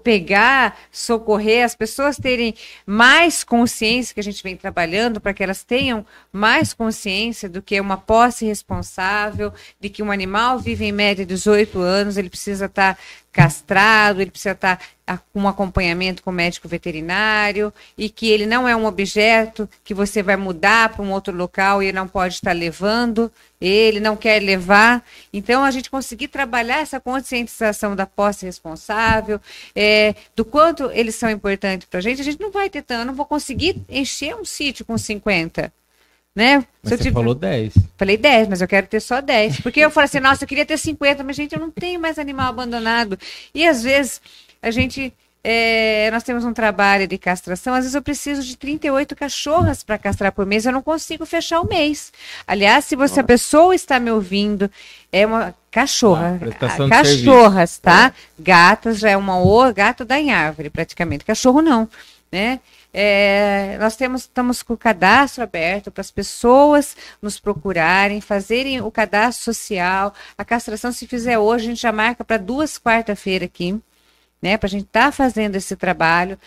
pegar, socorrer, as pessoas terem mais consciência que a gente vem trabalhando para que elas tenham mais consciência do que uma posse responsável, de que um animal vive em média 18 anos, ele precisa estar castrado, ele precisa estar a- com um acompanhamento com o médico veterinário e que ele não é um objeto que você vai mudar para um outro local e não pode estar levando, ele não quer levar. Então, a gente conseguir trabalhar essa conscientização da posse responsável, é, do quanto eles são importantes para a gente, a gente não vai ter tanto, eu não vou conseguir encher um sítio com 50. Né? Mas Se você tiver- falou 10. Falei 10, mas eu quero ter só 10. Porque eu falei assim, nossa, eu queria ter 50, mas, gente, eu não tenho mais animal abandonado. E às vezes a gente é, nós temos um trabalho de castração, às vezes eu preciso de 38 cachorras para castrar por mês, eu não consigo fechar o mês. Aliás, se você, a pessoa está me ouvindo, é uma cachorra, Ah, de cachorras, tá? Gatas já é uma o gato dá em árvore praticamente, cachorro não, né? É, nós temos, estamos com o cadastro aberto para as pessoas nos procurarem, fazerem o cadastro social. A castração, se fizer hoje, a gente já marca para duas quarta-feira aqui, né? Para a gente estar fazendo esse trabalho.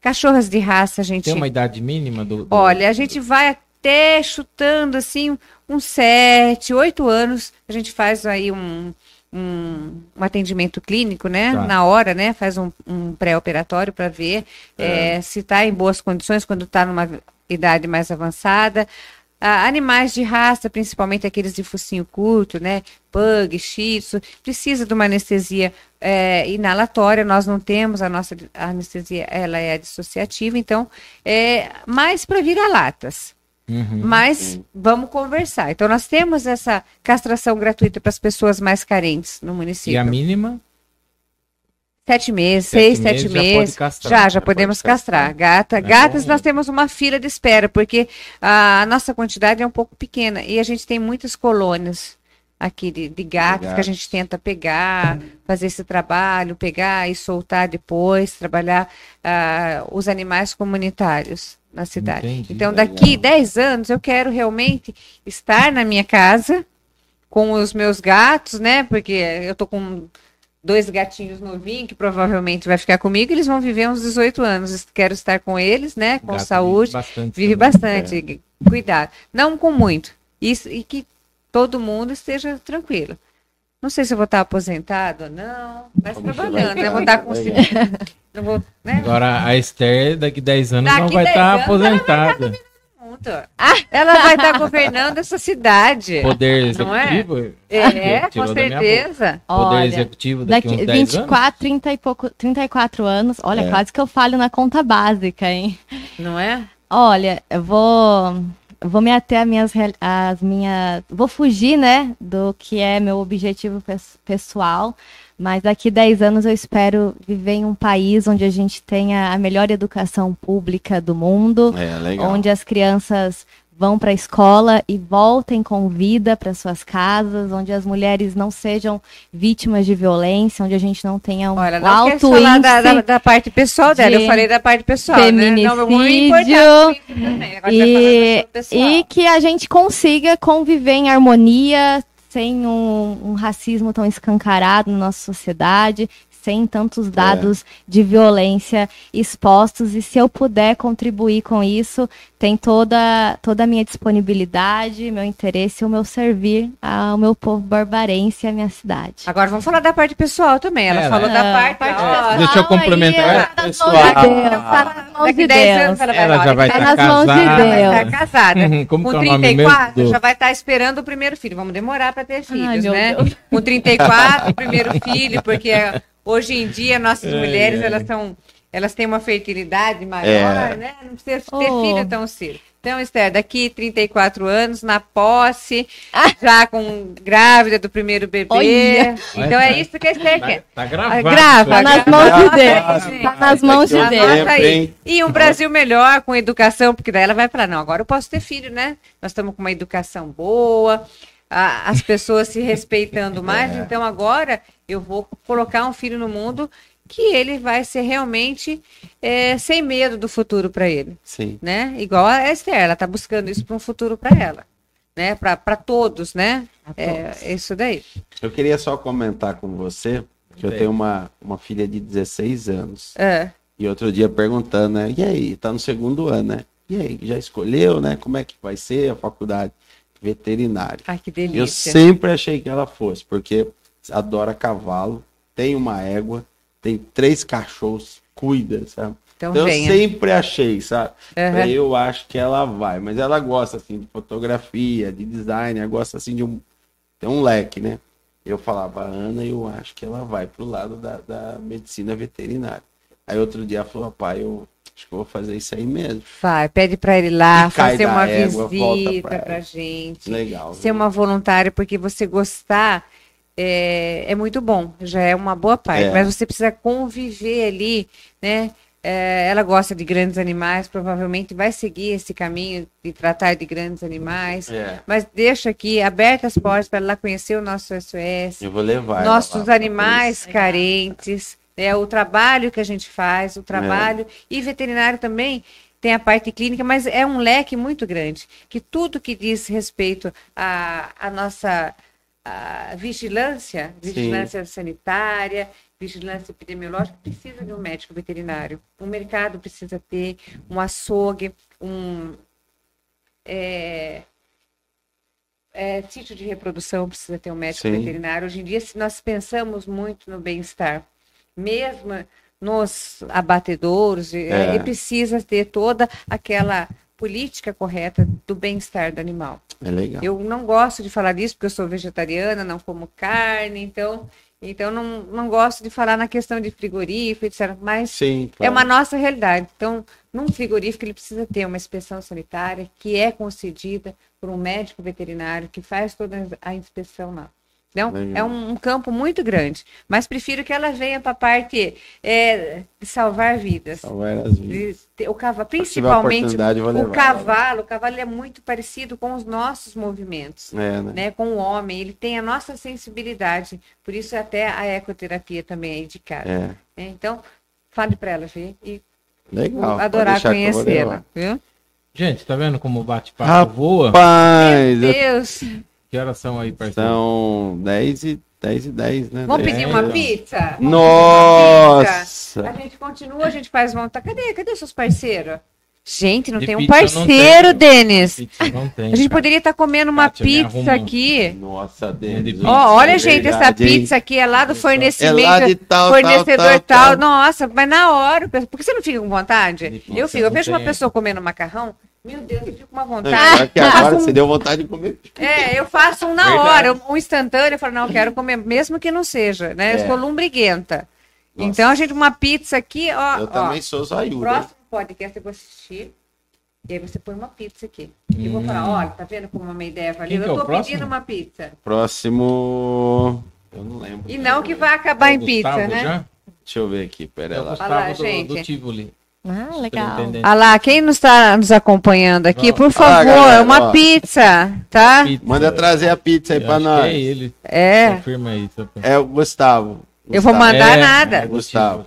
Cachorras de raça, a gente. Tem uma idade mínima do. do- Olha, a gente vai até chutando assim, uns sete, oito anos, a gente faz aí um, um, um atendimento clínico, né? Tá. Na hora, né? Faz um, um pré-operatório para ver É. eh, se está em boas condições quando está numa idade mais avançada. Ah, animais de raça, principalmente aqueles de focinho curto, né? Pug, shih tzu, precisa de uma anestesia eh, inalatória. Nós não temos, a nossa anestesia ela é dissociativa, então é mais para vira-latas. Uhum. Mas vamos conversar. Então, nós temos essa castração gratuita para as pessoas mais carentes no E município. a mínima? Sete meses, Sete seis, sete meses já pode meses. castrar. Já, já Já podemos pode castrar. castrar. Gata, É gatas, bom. nós temos uma fila de espera, porque a nossa quantidade é um pouco pequena e a gente tem muitas colônias aqui de, de gatos que a gente tenta pegar, fazer esse trabalho, pegar e soltar depois, trabalhar ah, os animais comunitários na cidade. Entendi. Então, Legal. daqui 10 anos, eu quero realmente estar na minha casa com os meus gatos, né? Porque eu tô com dois gatinhos novinhos que provavelmente vai ficar comigo, eles vão viver uns 18 anos. Quero estar com eles, né? Com Gato saúde. Vive bastante. Vive bastante. Cuidado. Não com muito. Isso, e que todo mundo esteja tranquilo. Não sei se eu vou estar aposentado ou não, mas Como trabalhando, vai né? Vou estar? com não vou, né? Agora, a Esther, daqui 10 anos, Daqui não vai 10 estar anos, Muito. Ela vai estar governando essa cidade. Poder é? executivo? É, Tirou com certeza. Poder Olha, executivo daqui, Daqui uns 10 anos? 24, 30 e pouco, 34 anos. Olha, É. quase que eu falho na conta básica, hein? Não é? Olha, eu vou, vou me ater às minhas, real- às minhas. Vou fugir, né, do que é meu objetivo pes- pessoal. Mas daqui 10 anos eu espero viver em um país onde a gente tenha a melhor educação pública do mundo, É, legal. onde as crianças vão para a escola e voltem com vida para suas casas, onde as mulheres não sejam vítimas de violência, onde a gente não tenha um Olha, não alto quero falar índice da, da, da parte pessoal dela. de Eu falei da parte pessoal, né? Não, muito feminicídio. E, e que a gente consiga conviver em harmonia, sem um, um racismo tão escancarado na nossa sociedade, sem tantos dados de violência expostos. E se eu puder contribuir com isso, tem toda, toda a minha disponibilidade, meu interesse e o meu servir ao meu povo barbarense e à minha cidade. Agora vamos falar da parte pessoal também. Ela É, falou né? da Não, parte. parte ó, pessoal deixa eu complementar. aí, tá nas mãos Pessoal. de Deus, tá nas mãos de 10 Deus. anos ela vai, Ela olha, já vai tá estar nas mãos de casada. Deus. vai estar casada. Uhum, Como Com que é o nome 34 mesmo? já vai estar esperando o primeiro filho. Vamos demorar para ter filhos, meu né? Com 34, o primeiro filho, porque hoje em dia nossas É, mulheres é. elas são elas têm uma fertilidade maior, É. né? Não precisa ter Oh. filho tão cedo. Então, Esther, daqui 34 anos, na posse, Ah. já com grávida do primeiro bebê. Olha. Então é isso que a Esther quer. Tá, tá Ah, gravado. grava, Tá nas grava. mãos de Deus. Tá nas mãos de Deus. E um Brasil melhor, com educação, porque daí ela vai falar, não, agora eu posso ter filho, né? Nós estamos com uma educação boa, a- as pessoas se respeitando mais, então agora eu vou colocar um filho no mundo que ele vai ser realmente é, sem medo do futuro para ele, Sim. né? Igual a Esther, ela está buscando isso para um futuro para ela, né? Para todos, né? É isso daí. Eu queria só comentar com você que eu Bem. tenho uma, uma filha de 16 anos. É. E outro dia perguntando, né? E aí, tá no segundo ano, né? E aí, já escolheu, né? Como é que vai ser a faculdade veterinária? Ai, que Eu delícia. sempre achei que ela fosse, porque adora cavalo, tem uma égua, tem três cachorros, cuida, sabe? Então, Então eu sempre achei, sabe? Falei, Eu acho que ela vai, mas ela gosta assim de fotografia, de design, ela gosta assim de um tem um leque, né? Eu falava, Ana, eu acho que ela vai pro lado da, da medicina veterinária. Aí outro dia ela falou, pai, eu acho que eu vou fazer isso aí mesmo. Vai, pede para ele lá, E fazer uma égua, visita pra pra gente. Legal. Ser uma voluntária, porque você gostar é, é muito bom, já é uma boa parte. É. Mas você precisa conviver ali, né? É, ela gosta de grandes animais, provavelmente vai seguir esse caminho de tratar de grandes animais. É. Mas deixa aqui abertas as portas para ela conhecer o nosso SOS, Eu vou levar. nossos animais carentes, né, o trabalho que a gente faz, o trabalho. E veterinário também tem a parte clínica, mas é um leque muito grande. Que tudo que diz respeito à, à nossa à vigilância, Sim. vigilância sanitária, vigilância epidemiológica, precisa de um médico veterinário. O mercado precisa ter um açougue, um. é, é, sítio de reprodução precisa ter um médico Sim. veterinário. Hoje em dia, se nós pensamos muito no bem-estar, mesmo nos abatedouros, é. É. precisa ter toda aquela política correta do bem-estar do animal. É legal. Eu não gosto de falar disso porque eu sou vegetariana, não como carne, então, então não, não gosto de falar na questão de frigorífico, etc. Mas Sim, é claro. uma nossa realidade. Então, num frigorífico, ele precisa ter uma inspeção sanitária que é concedida por um médico veterinário que faz toda a inspeção lá. Então, Legal. é um, um campo muito grande. Mas prefiro que ela venha para a parte é, de salvar vidas. Salvar as vidas. De o cavalo, principalmente o levar cavalo, o cavalo é muito parecido com os nossos movimentos É, né? né, com o homem, ele tem a nossa sensibilidade, por isso até a ecoterapia também é indicada. É. né? Então, fale para ela ver e Legal. adorar conhecê-la? Gente, tá vendo como o bate-papo voa? Rapaz, eu- Deus, Que horas são aí, parceiro? são 10 e 10 e 10, né? vamos 10 pedir uma 10. pizza? Vamos pedir uma pizza? A Nossa! gente continua, a gente faz vontade. Cadê? Cadê os seus parceiros? Gente, não De tem um não parceiro. Denis. Pizza não tem. A gente cara. poderia estar comendo uma Kátia, pizza aqui. Nossa, De Deus. pizza. Ó, olha, É gente, essa verdade, hein? pizza aqui é lá do É fornecimento. lá de tal, fornecedor tal, tal, tal. Nossa, mas na hora, por que você não fica com vontade? Eu fico, eu vejo uma pessoa comendo macarrão, meu Deus, eu fico com uma vontade. agora que agora um- você deu vontade de comer. É, eu faço um na Verdade. hora, um instantâneo, eu falo, não, eu quero comer, mesmo que não seja, né? Eu É. sou lumbriguenta. Nossa. Então, a gente, uma pizza aqui, ó, Eu ó, também sou hein? próximo podcast eu vou assistir, e aí você põe uma pizza aqui. E vou falar, olha, tá vendo como uma ideia valeu? É Eu o tô próximo? pedindo uma pizza. Próximo. Eu não lembro. E não que vai acabar É em o pizza, Gustavo né? já? Deixa eu ver aqui, pera É lá. Gustavo Olha lá, do, do gente. Tivoli. Ah, legal. Ah lá, quem não está nos acompanhando aqui, por Ah, favor, galera, uma ó. pizza, tá? Pizza. Manda trazer a pizza aí acho nós. É ele. É, Confirma aí. seu- É o Gustavo. Eu vou Gustavo. mandar É, nada. é do Gustavo.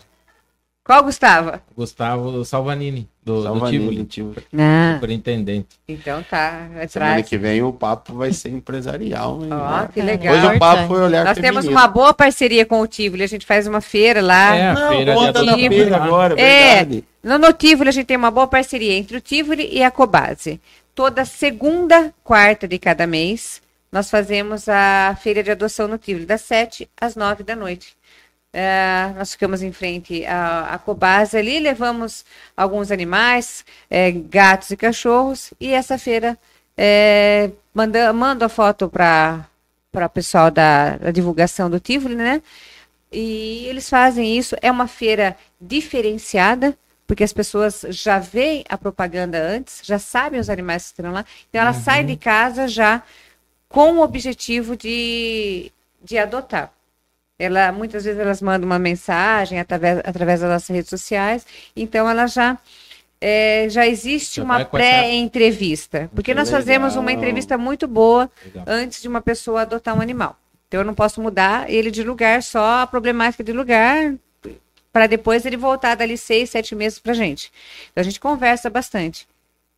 Qual Gustavo? Gustavo Salvanini, do, do Salvanini, Tivoli. Tivoli. Ah, Superintendente. então tá, Semana atrás. que vem o papo vai ser empresarial. Ó, que Bacana. legal. Hoje o papo foi olhar Nós temos feminino. uma boa parceria com o Tivoli, a gente faz uma feira lá. É, a Não, feira de conta da feira agora, É. verdade. No, no Tivoli a gente tem uma boa parceria entre o Tivoli e a Cobase. Toda segunda, quarta de cada mês, nós fazemos a feira de adoção no Tivoli, das 7 às 9 da noite. É, nós ficamos em frente à, à Cobase ali, levamos alguns animais, é, gatos e cachorros, e essa feira é, manda, mando a foto para o pessoal da, da divulgação do Tivoli, né? E eles fazem isso. É uma feira diferenciada, porque as pessoas já veem a propaganda antes, já sabem os animais que estão lá. Então, elas saem de casa já com o objetivo de, de adotar. Ela, muitas vezes elas mandam uma mensagem através, através das nossas redes sociais, então ela já é, já existe Já uma essa- pré-entrevista, porque nós fazemos uma entrevista muito boa Legal. antes de uma pessoa adotar um animal. Então eu não posso mudar ele de lugar, só a problemática de lugar, para depois ele voltar dali seis, sete meses para gente. Então a gente conversa bastante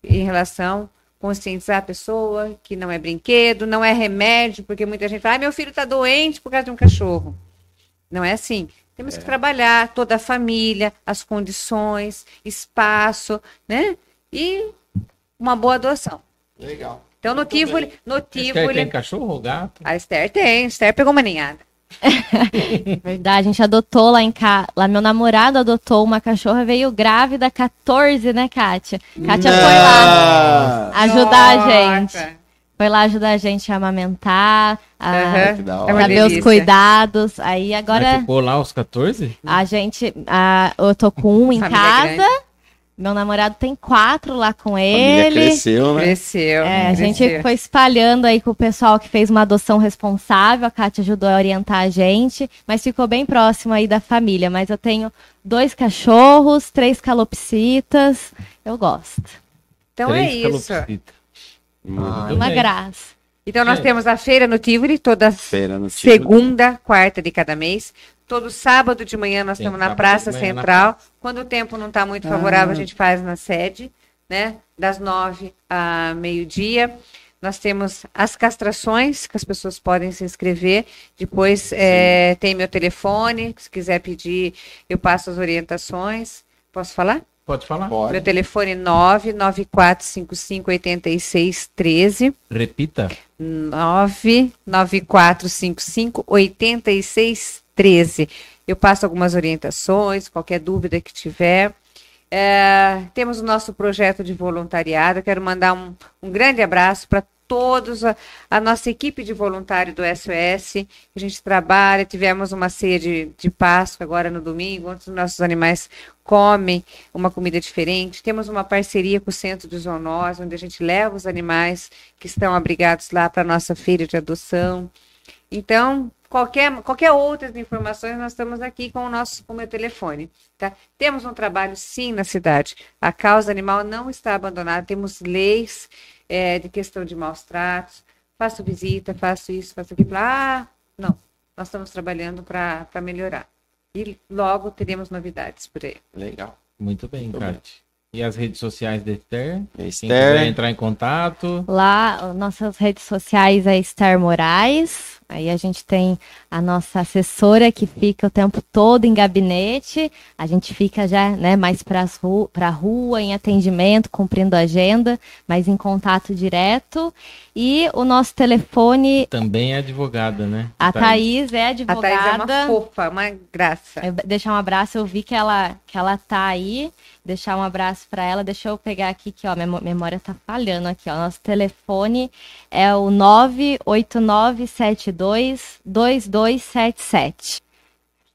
em relação conscientizar a pessoa que não é brinquedo, não é remédio, porque muita gente fala, ah, meu filho está doente por causa de um cachorro. Não é assim. Temos que trabalhar toda a família, as condições, espaço, né? E uma boa adoção. Legal. Então no Tivoli, no Esther Tivoli, tem cachorro ou gato? a Esther tem, a Esther pegou uma ninhada. Verdade, a gente adotou lá em casa. Lá meu namorado adotou uma cachorra, veio grávida, 14, né, Kátia? Kátia foi lá ajudar a Nossa. gente. Foi lá ajudar a gente a amamentar, a que da É saber os cuidados. Aí Mas agora ficou lá os 14? a gente. a- eu tô com um em Família casa. Meu namorado tem quatro lá com família ele. cresceu, né? Cresceu. É, a cresceu. gente foi espalhando aí com o pessoal que fez uma adoção responsável. A Kátia ajudou a orientar a gente, mas ficou bem próximo aí da família. Mas eu tenho dois cachorros, três calopsitas. Eu gosto. Então é Três isso. calopsita. Ah. Uma bem. graça. Então nós É. temos a feira no Tivoli, toda Feira no Tivoli. segunda, quarta de cada mês. Todo sábado de manhã nós Tem estamos na Praça manhã na Central. Quando o tempo não está muito favorável, Ah. a gente faz na sede, né? Das nove a meio-dia. Nós temos as castrações, que as pessoas podem se inscrever. Depois é, tem meu telefone, se quiser pedir, eu passo as orientações. Posso falar? Pode falar? Meu Pode. telefone é 994558613. Repita. 994558613. Eu passo algumas orientações, qualquer dúvida que tiver. É, temos o nosso projeto de voluntariado. Eu quero mandar um, um grande abraço para todos, a, a nossa equipe de voluntário do SOS. A gente trabalha, tivemos uma ceia de, de Páscoa agora no domingo, onde os nossos animais comem uma comida diferente. Temos uma parceria com o Centro de Zoonose, onde a gente leva os animais que estão abrigados lá para a nossa feira de adoção. Então, qualquer, qualquer outras informações, nós estamos aqui com o nosso com o meu telefone. Tá? Temos um trabalho, sim, na cidade. A causa animal não está abandonada. Temos leis é, de questão de maus tratos. Faço visita, faço isso, faço aquilo. Ah, não. Nós estamos trabalhando para melhorar. E logo teremos novidades por aí. Legal. Muito bem, Kátia. E as redes sociais da Esther? Quem Esther, quiser entrar em contato. Lá, nossas redes sociais é Star Moraes. Aí a gente tem a nossa assessora que fica o tempo todo em gabinete. A gente fica já né, mais para ru a rua, em atendimento, cumprindo a agenda, mas em contato direto. E o nosso telefone, Também é advogada, né? a Thaís é A advogada. Thaís é uma fofa, uma graça. Eu deixar um abraço, eu vi que ela, que ela tá aí. Deixar um abraço para ela. Deixa eu pegar aqui, que ó, minha memória tá falhando aqui, ó. Nosso telefone é o 98972 2277.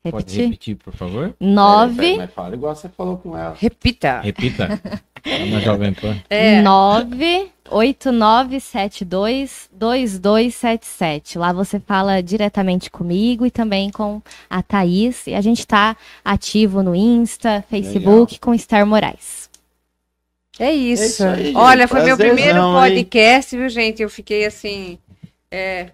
Pode Repetir? repetir, por favor? 9 Mas fala igual você falou com ela. Repita. Repita. Tá na Jovem Pan. É. 98972 2277. Lá você fala diretamente comigo e também com a Thaís. E a gente tá ativo no Insta, Facebook com Star Moraes. É isso. É isso aí. Olha, foi meu primeiro hein? podcast, viu, gente? Eu fiquei assim. é?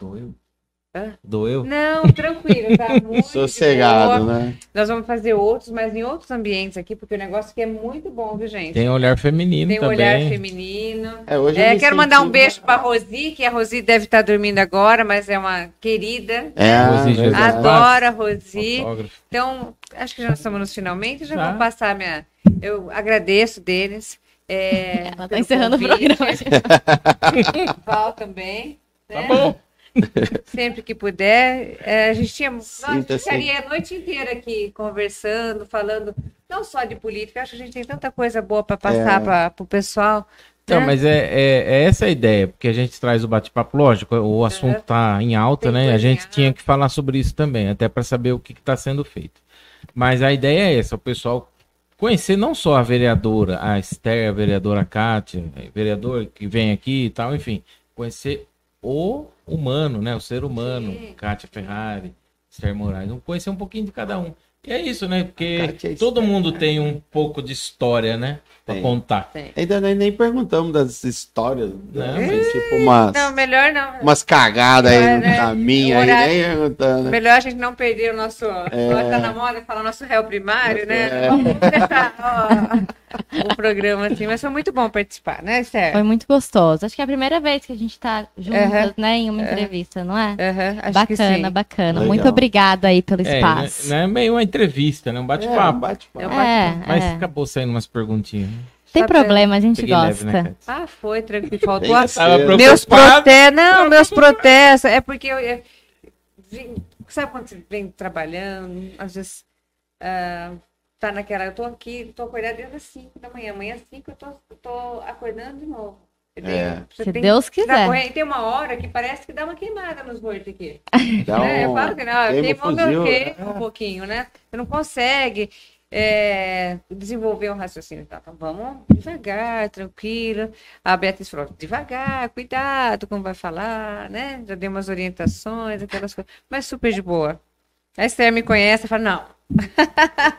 Hã? Doeu? Não, tranquilo, tá muito Sossegado, né? Nós vamos fazer outros, mas em outros ambientes aqui, porque o negócio aqui é muito bom, viu, gente? Tem olhar feminino Tem também. olhar feminino. É, hoje É, quero senti- mandar um beijo pra Rosi, que a Rosi deve estar dormindo agora, mas é uma querida. É, Rosi Jesus. verdade. Adoro a Rosi. Fotógrafo. Então, acho que já estamos nos finalmente, já Tá. vou passar minha. Eu agradeço deles. É, Ela tá encerrando o convite. programa. Val também. Tá né? bom. Sempre que puder. É, a gente tinha. Nossa, ficaria a noite inteira aqui conversando, falando, não só de política, acho que a gente tem tanta coisa boa para passar É. para o pessoal. Não, né? mas é, é, é essa a ideia, porque a gente traz o bate-papo, lógico, o assunto tá em alta, Tem né? A gente tinha que falar sobre isso também, até para saber o que está sendo feito. Mas a ideia é essa, o pessoal conhecer não só a vereadora, a Esther, a vereadora Kátia, o vereador que vem aqui e tal, enfim, conhecer o humano, né? O ser humano, Sim. Kátia Ferrari, Esther Moraes, vamos conhecer um pouquinho de cada um. E é isso, né? Porque e todo mundo tem um pouco de história, né? Pra Tem. contar. Tem. Ainda nem, nem perguntamos das histórias, né? Não, Mas, tipo umas, Não, melhor não. umas cagadas aí É, no né? caminho, aí nem perguntando. Melhor a gente não perder o nosso. Tá na moda falar nosso réu primário, né? É. Vamos ó, o programa assim. Mas foi muito bom participar, né, Esther? Foi muito gostoso. Acho que é a primeira vez que a gente tá juntas, Aham. né, em uma entrevista, não é? Que sim. Bacana, bacana. Legal. Muito obrigada aí pelo É, espaço. não é meio uma entrevista, né? Um É, um bate-papo. bate-papo. É um É, Mas é. acabou saindo umas perguntinhas. Tem Tá problema, a gente Peguei leve, gosta. né, Kátia? Ah, foi, tranquilo. Faltou a... assim. Meus protestos. Não, meus protestos. É porque eu. eu vim- sabe quando você vem trabalhando? Às vezes. ah, tá naquela. Eu tô aqui, tô acordada desde as 5 da manhã. Amanhã às 5 eu tô, eu tô acordando de novo. Eu É. Se Deus quiser. corrente. Tem uma hora que parece que dá uma queimada nos mortos aqui. Dá né? Eu um- falo que não, queima fuzil, né? um pouquinho, né? Você não consegue. É, desenvolver um raciocínio. Tá? Então, vamos devagar, tranquilo. A Beatriz falou, devagar, cuidado como vai falar, né? Já dei umas orientações, aquelas coisas, mas super de boa. A Esther me conhece e fala, não,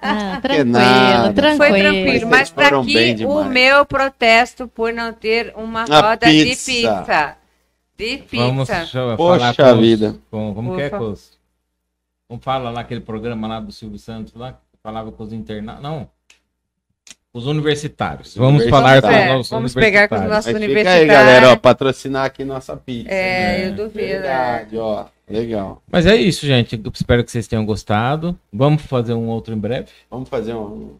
Ah, Que tranquilo, tranquilo. foi tranquilo, mas para aqui o meu protesto por não ter uma A roda pizza. de pizza. De pizza. Vamos Poxa falar com os- vida. com- como que é Ufa. com os... Como fala lá aquele programa lá do Silvio Santos lá, que falava com os internados. Não. Os universitários. Vamos Universitários. falar com É, os vamos pegar com os universitários. nossos Mas fica aí, universitários. galera, ó, patrocinar aqui nossa pizza. É, É, eu duvido. né? Verdade, ó. Legal. Mas é isso, gente. Eu espero que vocês tenham gostado. Vamos fazer um outro em breve. Vamos fazer um.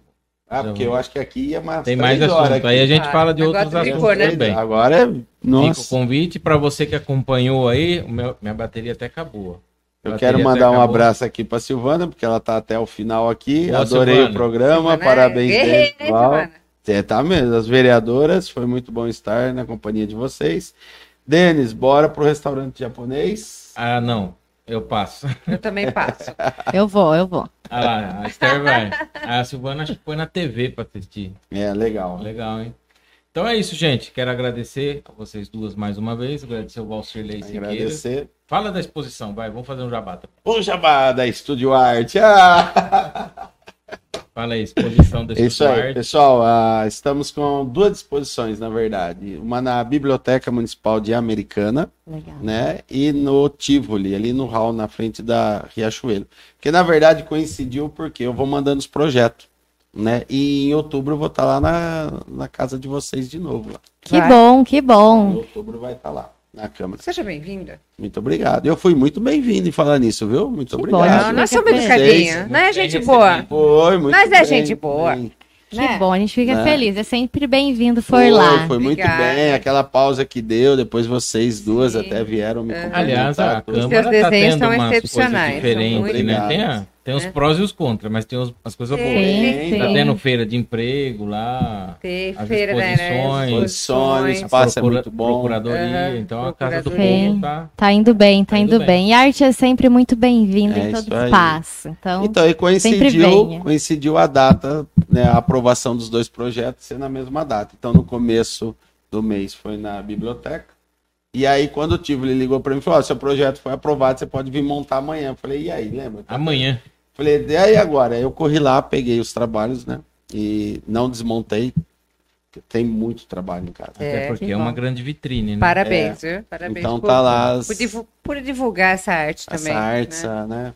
Ah, porque eu acho que aqui ia mais Tem mais assunto. Aí aqui. a gente Ah, fala de outros ficou, assuntos né? também. Agora é. Fica o Nossa. convite para você que acompanhou aí. o meu- minha bateria até acabou. Eu quero mandar um abraço aqui pra Silvana, porque ela tá até o final aqui. Boa, Adorei Silvana. o programa, Silvana é parabéns hein, pessoal. Silvana? É, tá mesmo. As vereadoras, foi muito bom estar na companhia de vocês. Denis, bora pro restaurante japonês. Ah, não. Eu passo. Eu também passo. Eu vou, eu vou. Ah lá, a Esther vai. A Silvana acho que foi na TV para assistir. É, legal. Legal, hein? Então é isso, gente. Quero agradecer a vocês duas mais uma vez. Agradecer o Valcirlei Siqueira. Agradecer. Fala da exposição, vai. Vamos fazer um jabata. O jabá da Estúdio Arte. Ah! Fala aí, exposição da isso aí, Arte. pessoal. ah, estamos com duas exposições, na verdade. Uma na Biblioteca Municipal de Americana, Legal. né? E no Tivoli, ali no hall, na frente da Riachuelo. Que na verdade coincidiu porque eu vou mandando os projetos, né? E em outubro eu vou estar lá na, na casa de vocês de novo. Lá. Que Vai. bom, que Em bom. outubro vai estar lá, na Câmara. Seja bem-vinda. Muito obrigado. Eu fui muito bem-vindo em falar nisso, viu? Muito Que obrigado. bom, Não, nós somos educadinhos. Não é muito gente boa. Foi, muito Mas é bem, gente boa. bem. Que Né? bom, a gente fica Né? feliz. É sempre bem-vindo por Foi, lá. foi muito Obrigada. bem. Aquela pausa que deu, depois vocês duas Sim. até vieram me Aham. cumprimentar. Aliás, a. Câmara Seus tá desenhos tendo são umas excepcionais, coisas são muito né? Tem, a-. tem os É. prós e os contras, mas tem os- as coisas boas. Sim, sim. Tá tendo feira de emprego lá, Ter As feira, né? exposições. Exposições, a espaço é procura- muito bom. procuradoria, Aham, então a Casa do procuradoria. Povo tá... Tá indo bem, tá, Tá indo indo bem. bem. E a arte é sempre muito bem-vinda É em todo espaço. Então, Então, e coincidiu, coincidiu a data, né, a aprovação dos dois projetos ser na mesma data. Então, no começo do mês foi na biblioteca. E aí, quando o Tivoli ligou para mim, falou: ó, seu projeto foi aprovado, você pode vir montar amanhã. Eu falei: e aí, lembra? Amanhã. Falei: e aí agora? Eu corri lá, peguei os trabalhos, né? E não desmontei. porque Tem muito trabalho em casa. É, Até porque que é uma grande vitrine, né? Parabéns, viu? Parabéns Então por, tá lá as- por, divu- por divulgar essa arte essa também. arte, né? essa, né?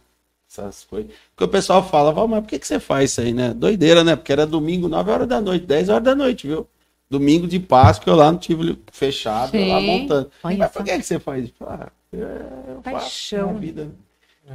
Essas coisas. Porque o pessoal fala, "Val, mas por que, que você faz isso aí, né? Doideira, né? Porque era domingo, 9 horas da noite, 10 horas da noite, viu? Domingo de Páscoa, eu lá no Tivoli fechado, eu lá Sim. montando. Olha mas por que, que você faz isso? Ah, é, eu faço Paixão. na vida.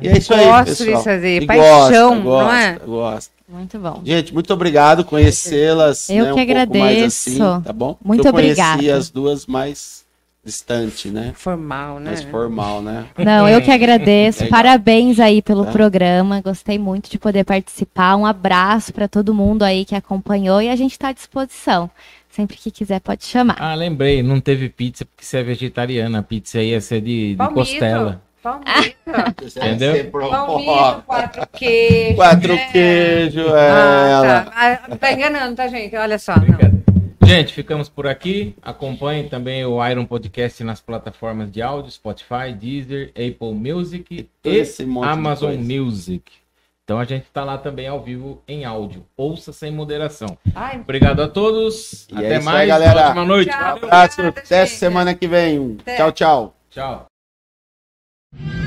E é isso aí, Gosto de fazer, paixão, gosta, não é? gosta, gosta. muito bom. Gente, muito obrigado conhecê-las. Eu né, que um pouco mais agradeço. assim, tá bom? Muito eu conheci as duas mais distante, né? Formal, né? Mais formal, né? Não, eu que agradeço. Legal. Parabéns aí pelo Tá. programa. Gostei muito de poder participar. Um abraço para todo mundo aí que acompanhou e a gente está à disposição. Sempre que quiser pode chamar. Ah, lembrei, não teve pizza porque você é vegetariana. A pizza ia ser de, de costela. Palmito. Entendeu? Palmito, quatro queijos. Quatro né? queijos, Ah, ela. tá. Ah, tá enganando, tá, gente? Olha só. Gente, ficamos por aqui. Acompanhe também o Iron Podcast nas plataformas de áudio, Spotify, Deezer, Apple Music e Amazon. Music. Então a gente tá lá também ao vivo em áudio. Ouça sem moderação. Ai, Obrigado a todos. E é Até aí, mais. galera. Ótima noite. Tchau. Valeu. Abraço, Obrigada, até gente. semana que vem. Até. Tchau, tchau. Tchau. you